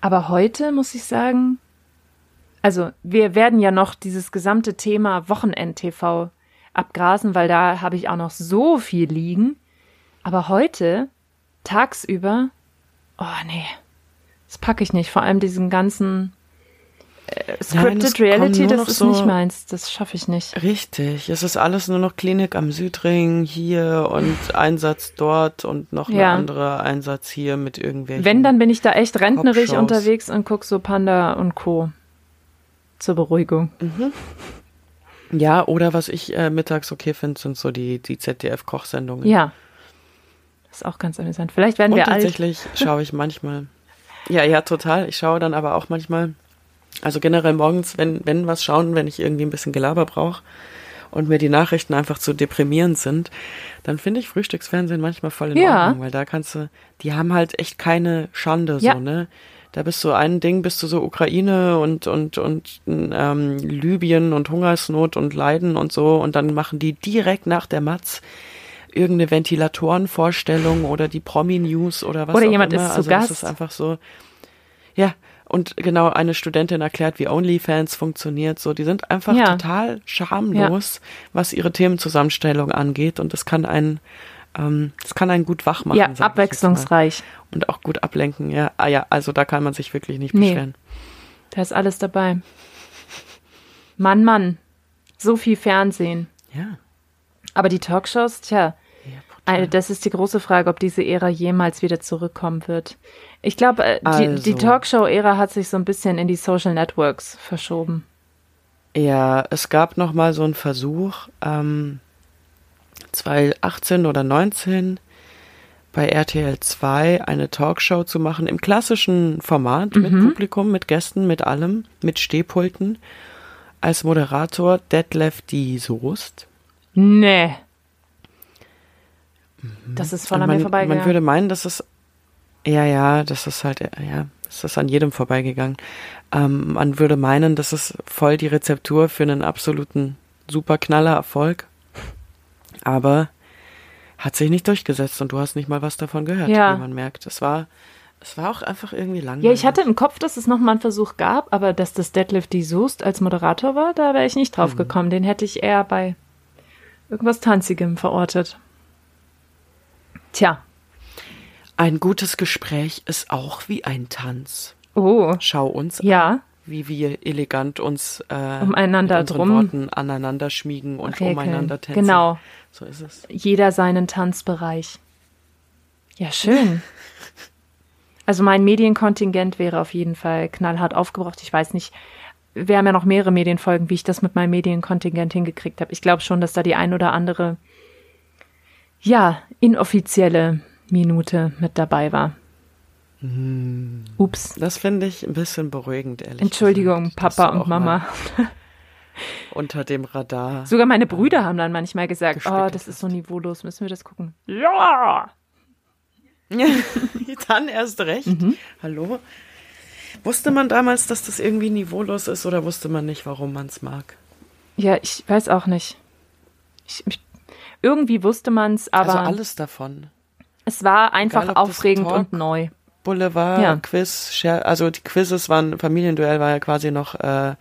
Aber heute muss ich sagen, also wir werden ja noch dieses gesamte Thema Wochenend-TV abgrasen, weil da habe ich auch noch so viel liegen. Aber heute, tagsüber, oh nee, das packe ich nicht. Vor allem diesen ganzen äh, Nein, Scripted kommen Reality, das ist so- nicht meins. Das schaffe ich nicht. Richtig, es ist alles nur noch Klinik am Südring hier und Einsatz dort und noch Ja. ein anderer Einsatz hier mit irgendwelchen. Wenn, dann bin ich da echt rentnerig Top-Shows. unterwegs und gucke so Panda und Co. Zur Beruhigung. Ja, oder was ich äh, mittags okay finde, sind so die, die ZDF-Kochsendungen. Ja. Das ist auch ganz amüsant. Vielleicht werden Und wir alt. tatsächlich schaue ich manchmal. Ja, ja, total. Ich schaue dann aber auch manchmal, also generell morgens, wenn, wenn was schauen, wenn ich irgendwie ein bisschen Gelaber brauche und mir die Nachrichten einfach zu deprimierend sind, dann finde ich Frühstücksfernsehen manchmal voll in Ja. Ordnung, weil da kannst du, die haben halt echt keine Schande Ja. so, ne? Da bist du ein Ding, bist du so Ukraine und und und ähm, Libyen und Hungersnot und Leiden und so und dann machen die direkt nach der Matz irgendeine Ventilatorenvorstellung oder die Promi-News oder was Oder auch jemand immer. ist zu also Gast. Das ist einfach so. Ja, und genau eine Studentin erklärt, wie OnlyFans funktioniert. So, die sind einfach Ja. total schamlos, was ihre Themenzusammenstellung angeht. Und das kann einen, ähm, das kann einen gut wach machen. ja, abwechslungsreich. Und auch gut ablenken. Ja, ah, ja, also da kann man sich wirklich nicht Nee. beschweren. Da ist alles dabei. Mann, Mann. So viel Fernsehen. Ja. Aber die Talkshows, tja, also das ist die große Frage, ob diese Ära jemals wieder zurückkommen wird. Ich glaube, äh, die, Also. die Talkshow-Ära hat sich so ein bisschen in die Social Networks verschoben. Ja, es gab noch mal so einen Versuch, ähm, 2018 oder 19 bei RTL 2 eine Talkshow zu machen im klassischen Format mit Publikum, mit Gästen, mit allem, mit Stehpulten. Als Moderator Detlef die Soest. Nee. Das ist voll an mir vorbeigegangen. man würde meinen, dass es ja, ja, das ist halt, ja, das ist an jedem vorbeigegangen. Ähm, man würde meinen, das ist voll die Rezeptur für einen absoluten Superknaller-Erfolg. Aber hat sich nicht durchgesetzt und du hast nicht mal was davon gehört, Ja. wie man merkt. Es war, es war auch einfach irgendwie langweilig. ja, ich hatte im Kopf, dass es noch mal einen Versuch gab, aber dass das Deadlift die Soest als Moderator war, da wäre ich nicht Mhm. drauf gekommen. Den hätte ich eher bei irgendwas Tanzigem verortet. Tja. Ein gutes Gespräch ist auch wie ein Tanz. Oh. Schau uns an, Ja. Wie wir elegant uns äh, Umeinander drum Worten aneinander schmiegen und regeln. umeinander tänzen. Genau. So ist es. Jeder seinen Tanzbereich. Ja, schön. Also mein Medienkontingent wäre auf jeden Fall knallhart aufgebraucht. Ich weiß nicht, wir haben ja noch mehrere Medienfolgen, wie ich das mit meinem Medienkontingent hingekriegt habe. Ich glaube schon, dass da die ein oder andere, ja, inoffizielle Minute mit dabei war. Ups. Das finde ich ein bisschen beruhigend, ehrlich Entschuldigung, gesagt, Papa und Mama. Unter dem Radar. Sogar meine Brüder haben dann manchmal gesagt, oh, das ist so niveaulos, müssen wir das gucken. Ja! Dann erst recht. Mhm. Hallo? Wusste man damals, dass das irgendwie niveaulos ist oder wusste man nicht, warum man es mag? Ja, ich weiß auch nicht. Ich, ich, irgendwie wusste man es, aber also alles davon. es war einfach Egal, aufregend und neu. Boulevard, Ja. Quiz, also die Quizzes waren, Familienduell war ja quasi noch äh,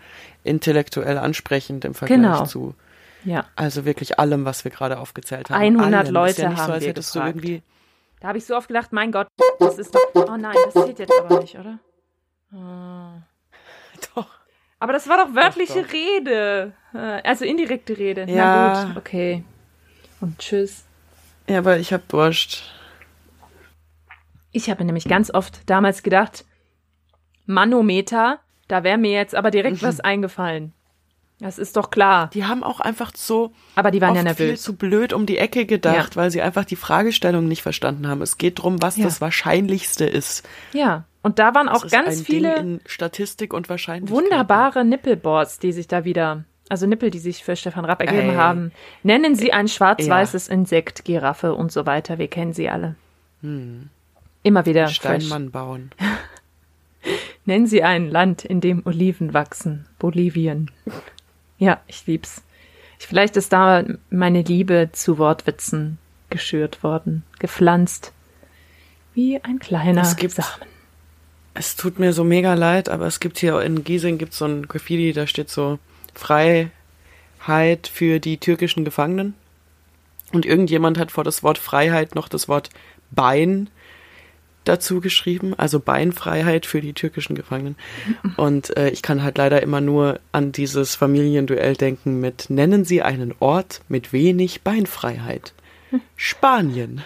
intellektuell ansprechend im Vergleich Genau. zu, Ja. also wirklich allem, was wir gerade aufgezählt haben. 100 allem. Leute ja haben so, als wir gefragt. irgendwie Da habe ich so oft gedacht, mein Gott, das ist doch. Oh nein, das zählt jetzt aber nicht, oder? Oh. Doch. Aber das war doch wörtliche Doch. Rede. Äh, Also indirekte Rede. Na Ja. gut, okay. Und tschüss. Ja, aber ich hab Durst. Ich habe nämlich ganz oft damals gedacht, Manometer, da wäre mir jetzt aber direkt was eingefallen. Das ist doch klar. Die haben auch einfach so Aber die waren ja viel zu blöd um die Ecke gedacht, Ja. weil sie einfach die Fragestellung nicht verstanden haben. Es geht drum, was Ja. das Wahrscheinlichste ist. Ja. Und da waren auch ganz viele Statistik und Wahrscheinlichkeit. wunderbare Nippelboards, die sich da wieder, also Nippel, die sich für Stefan Rapp ergeben Ey. haben. Nennen Sie ein schwarz-weißes Insekt, Giraffe und so weiter. Wir kennen sie alle. Immer wieder fresh. Steinmann bauen. Nennen Sie ein Land, in dem Oliven wachsen. Bolivien. Ja, ich lieb's. Ich, vielleicht ist da meine Liebe zu Wortwitzen geschürt worden, gepflanzt. Wie ein kleiner Es gibt- Samen. Es tut mir so mega leid, aber es gibt hier in Giesing gibt's so ein Graffiti, da steht so Freiheit für die türkischen Gefangenen. Und irgendjemand hat vor das Wort Freiheit noch das Wort Bein dazu geschrieben, also Beinfreiheit für die türkischen Gefangenen. Und äh, ich kann halt leider immer nur an dieses Familienduell denken mit Nennen Sie einen Ort mit wenig Beinfreiheit. Spanien.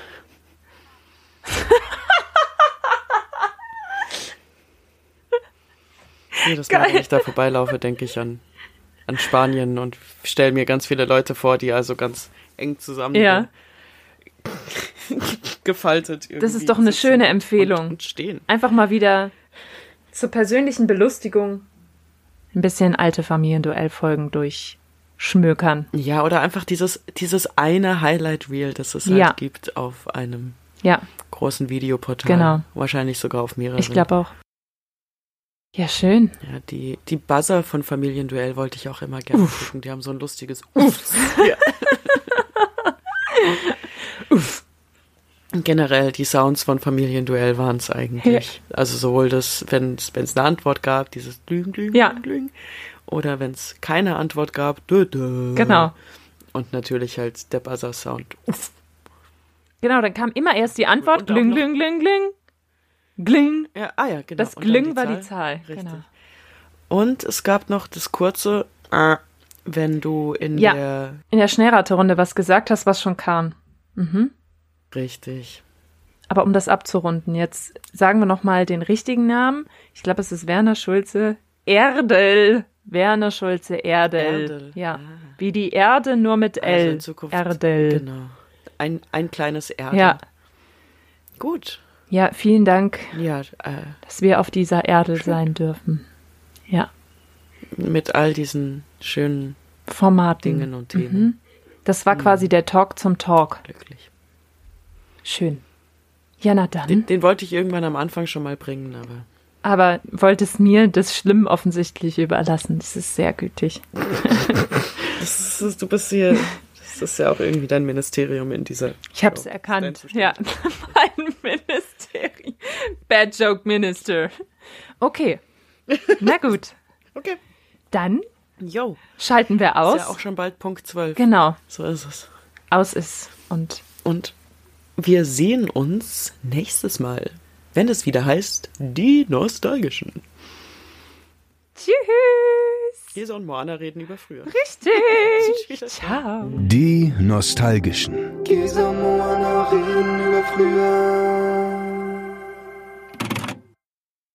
Jedes Mal, wenn ich da vorbeilaufe, denke ich an, an Spanien und stelle mir ganz viele Leute vor, die also ganz eng zusammen Ja. gefaltet irgendwie Das ist doch eine schöne Empfehlung. Und, und stehen. Einfach mal wieder zur persönlichen Belustigung ein bisschen alte Familienduellfolgen durchschmökern. Ja, oder einfach dieses, dieses eine Highlight-Reel, das es halt Ja. gibt auf einem Ja, großen Videoportal. Genau. Wahrscheinlich sogar auf mehreren. ich glaube auch. Ja, schön. Ja, die, die Buzzer von Familienduell wollte ich auch immer gerne Uff. gucken. Die haben so ein lustiges Uff. Ja. Generell, die Sounds von Familienduell waren es eigentlich. Also sowohl das, wenn es eine Antwort gab, dieses Glüng, Glüng, Ja. Glüng, Glüng. Oder wenn es keine Antwort gab, dö, dö. Genau. Und natürlich halt der Buzzer-Sound. Uff. Genau, dann kam immer erst die Antwort. Und auch Gling, noch- gling, gling, gling. Gling. Ja, ah ja, genau. Das Gling war die Zahl. Richtig. Genau. Und es gab noch das kurze, äh, wenn du in Ja. der In der Schnellraterunde was gesagt hast, was schon kam. Mhm. Richtig. Aber um das abzurunden, jetzt sagen wir nochmal den richtigen Namen. Ich glaube, es ist Werner Schulze Erdel. Werner Schulze Erdel. Erdel. Ja. Ah. Wie die Erde, nur mit Also L. in Zukunft. Erdel. Genau. Ein, ein kleines Erde. Ja. Gut. Ja, vielen Dank, Ja, äh, dass wir auf dieser Erde sein dürfen. Ja. mit all diesen schönen Formaten. Dingen und Themen. Mhm. Das war quasi der Talk zum Talk. Glücklich. Schön. Ja, na dann. Den, den wollte ich irgendwann am Anfang schon mal bringen, aber Aber wolltest mir das Schlimm offensichtlich überlassen. Das ist sehr gütig. das ist, du bist hier. Das ist ja auch irgendwie dein Ministerium in dieser. Ich hab's Show. erkannt. Ja, mein Ministerium. Bad Joke Minister. Okay. Na gut. Okay. Dann Yo. schalten wir aus. Ist ja auch schon bald Punkt 12. genau. So ist es. Aus ist. Und Und wir sehen uns nächstes Mal, wenn es wieder heißt, die Nostalgischen. tschüss. Gesa und Moana reden über früher. Richtig. Ciao. Die Nostalgischen. Gesa Moana reden über früher.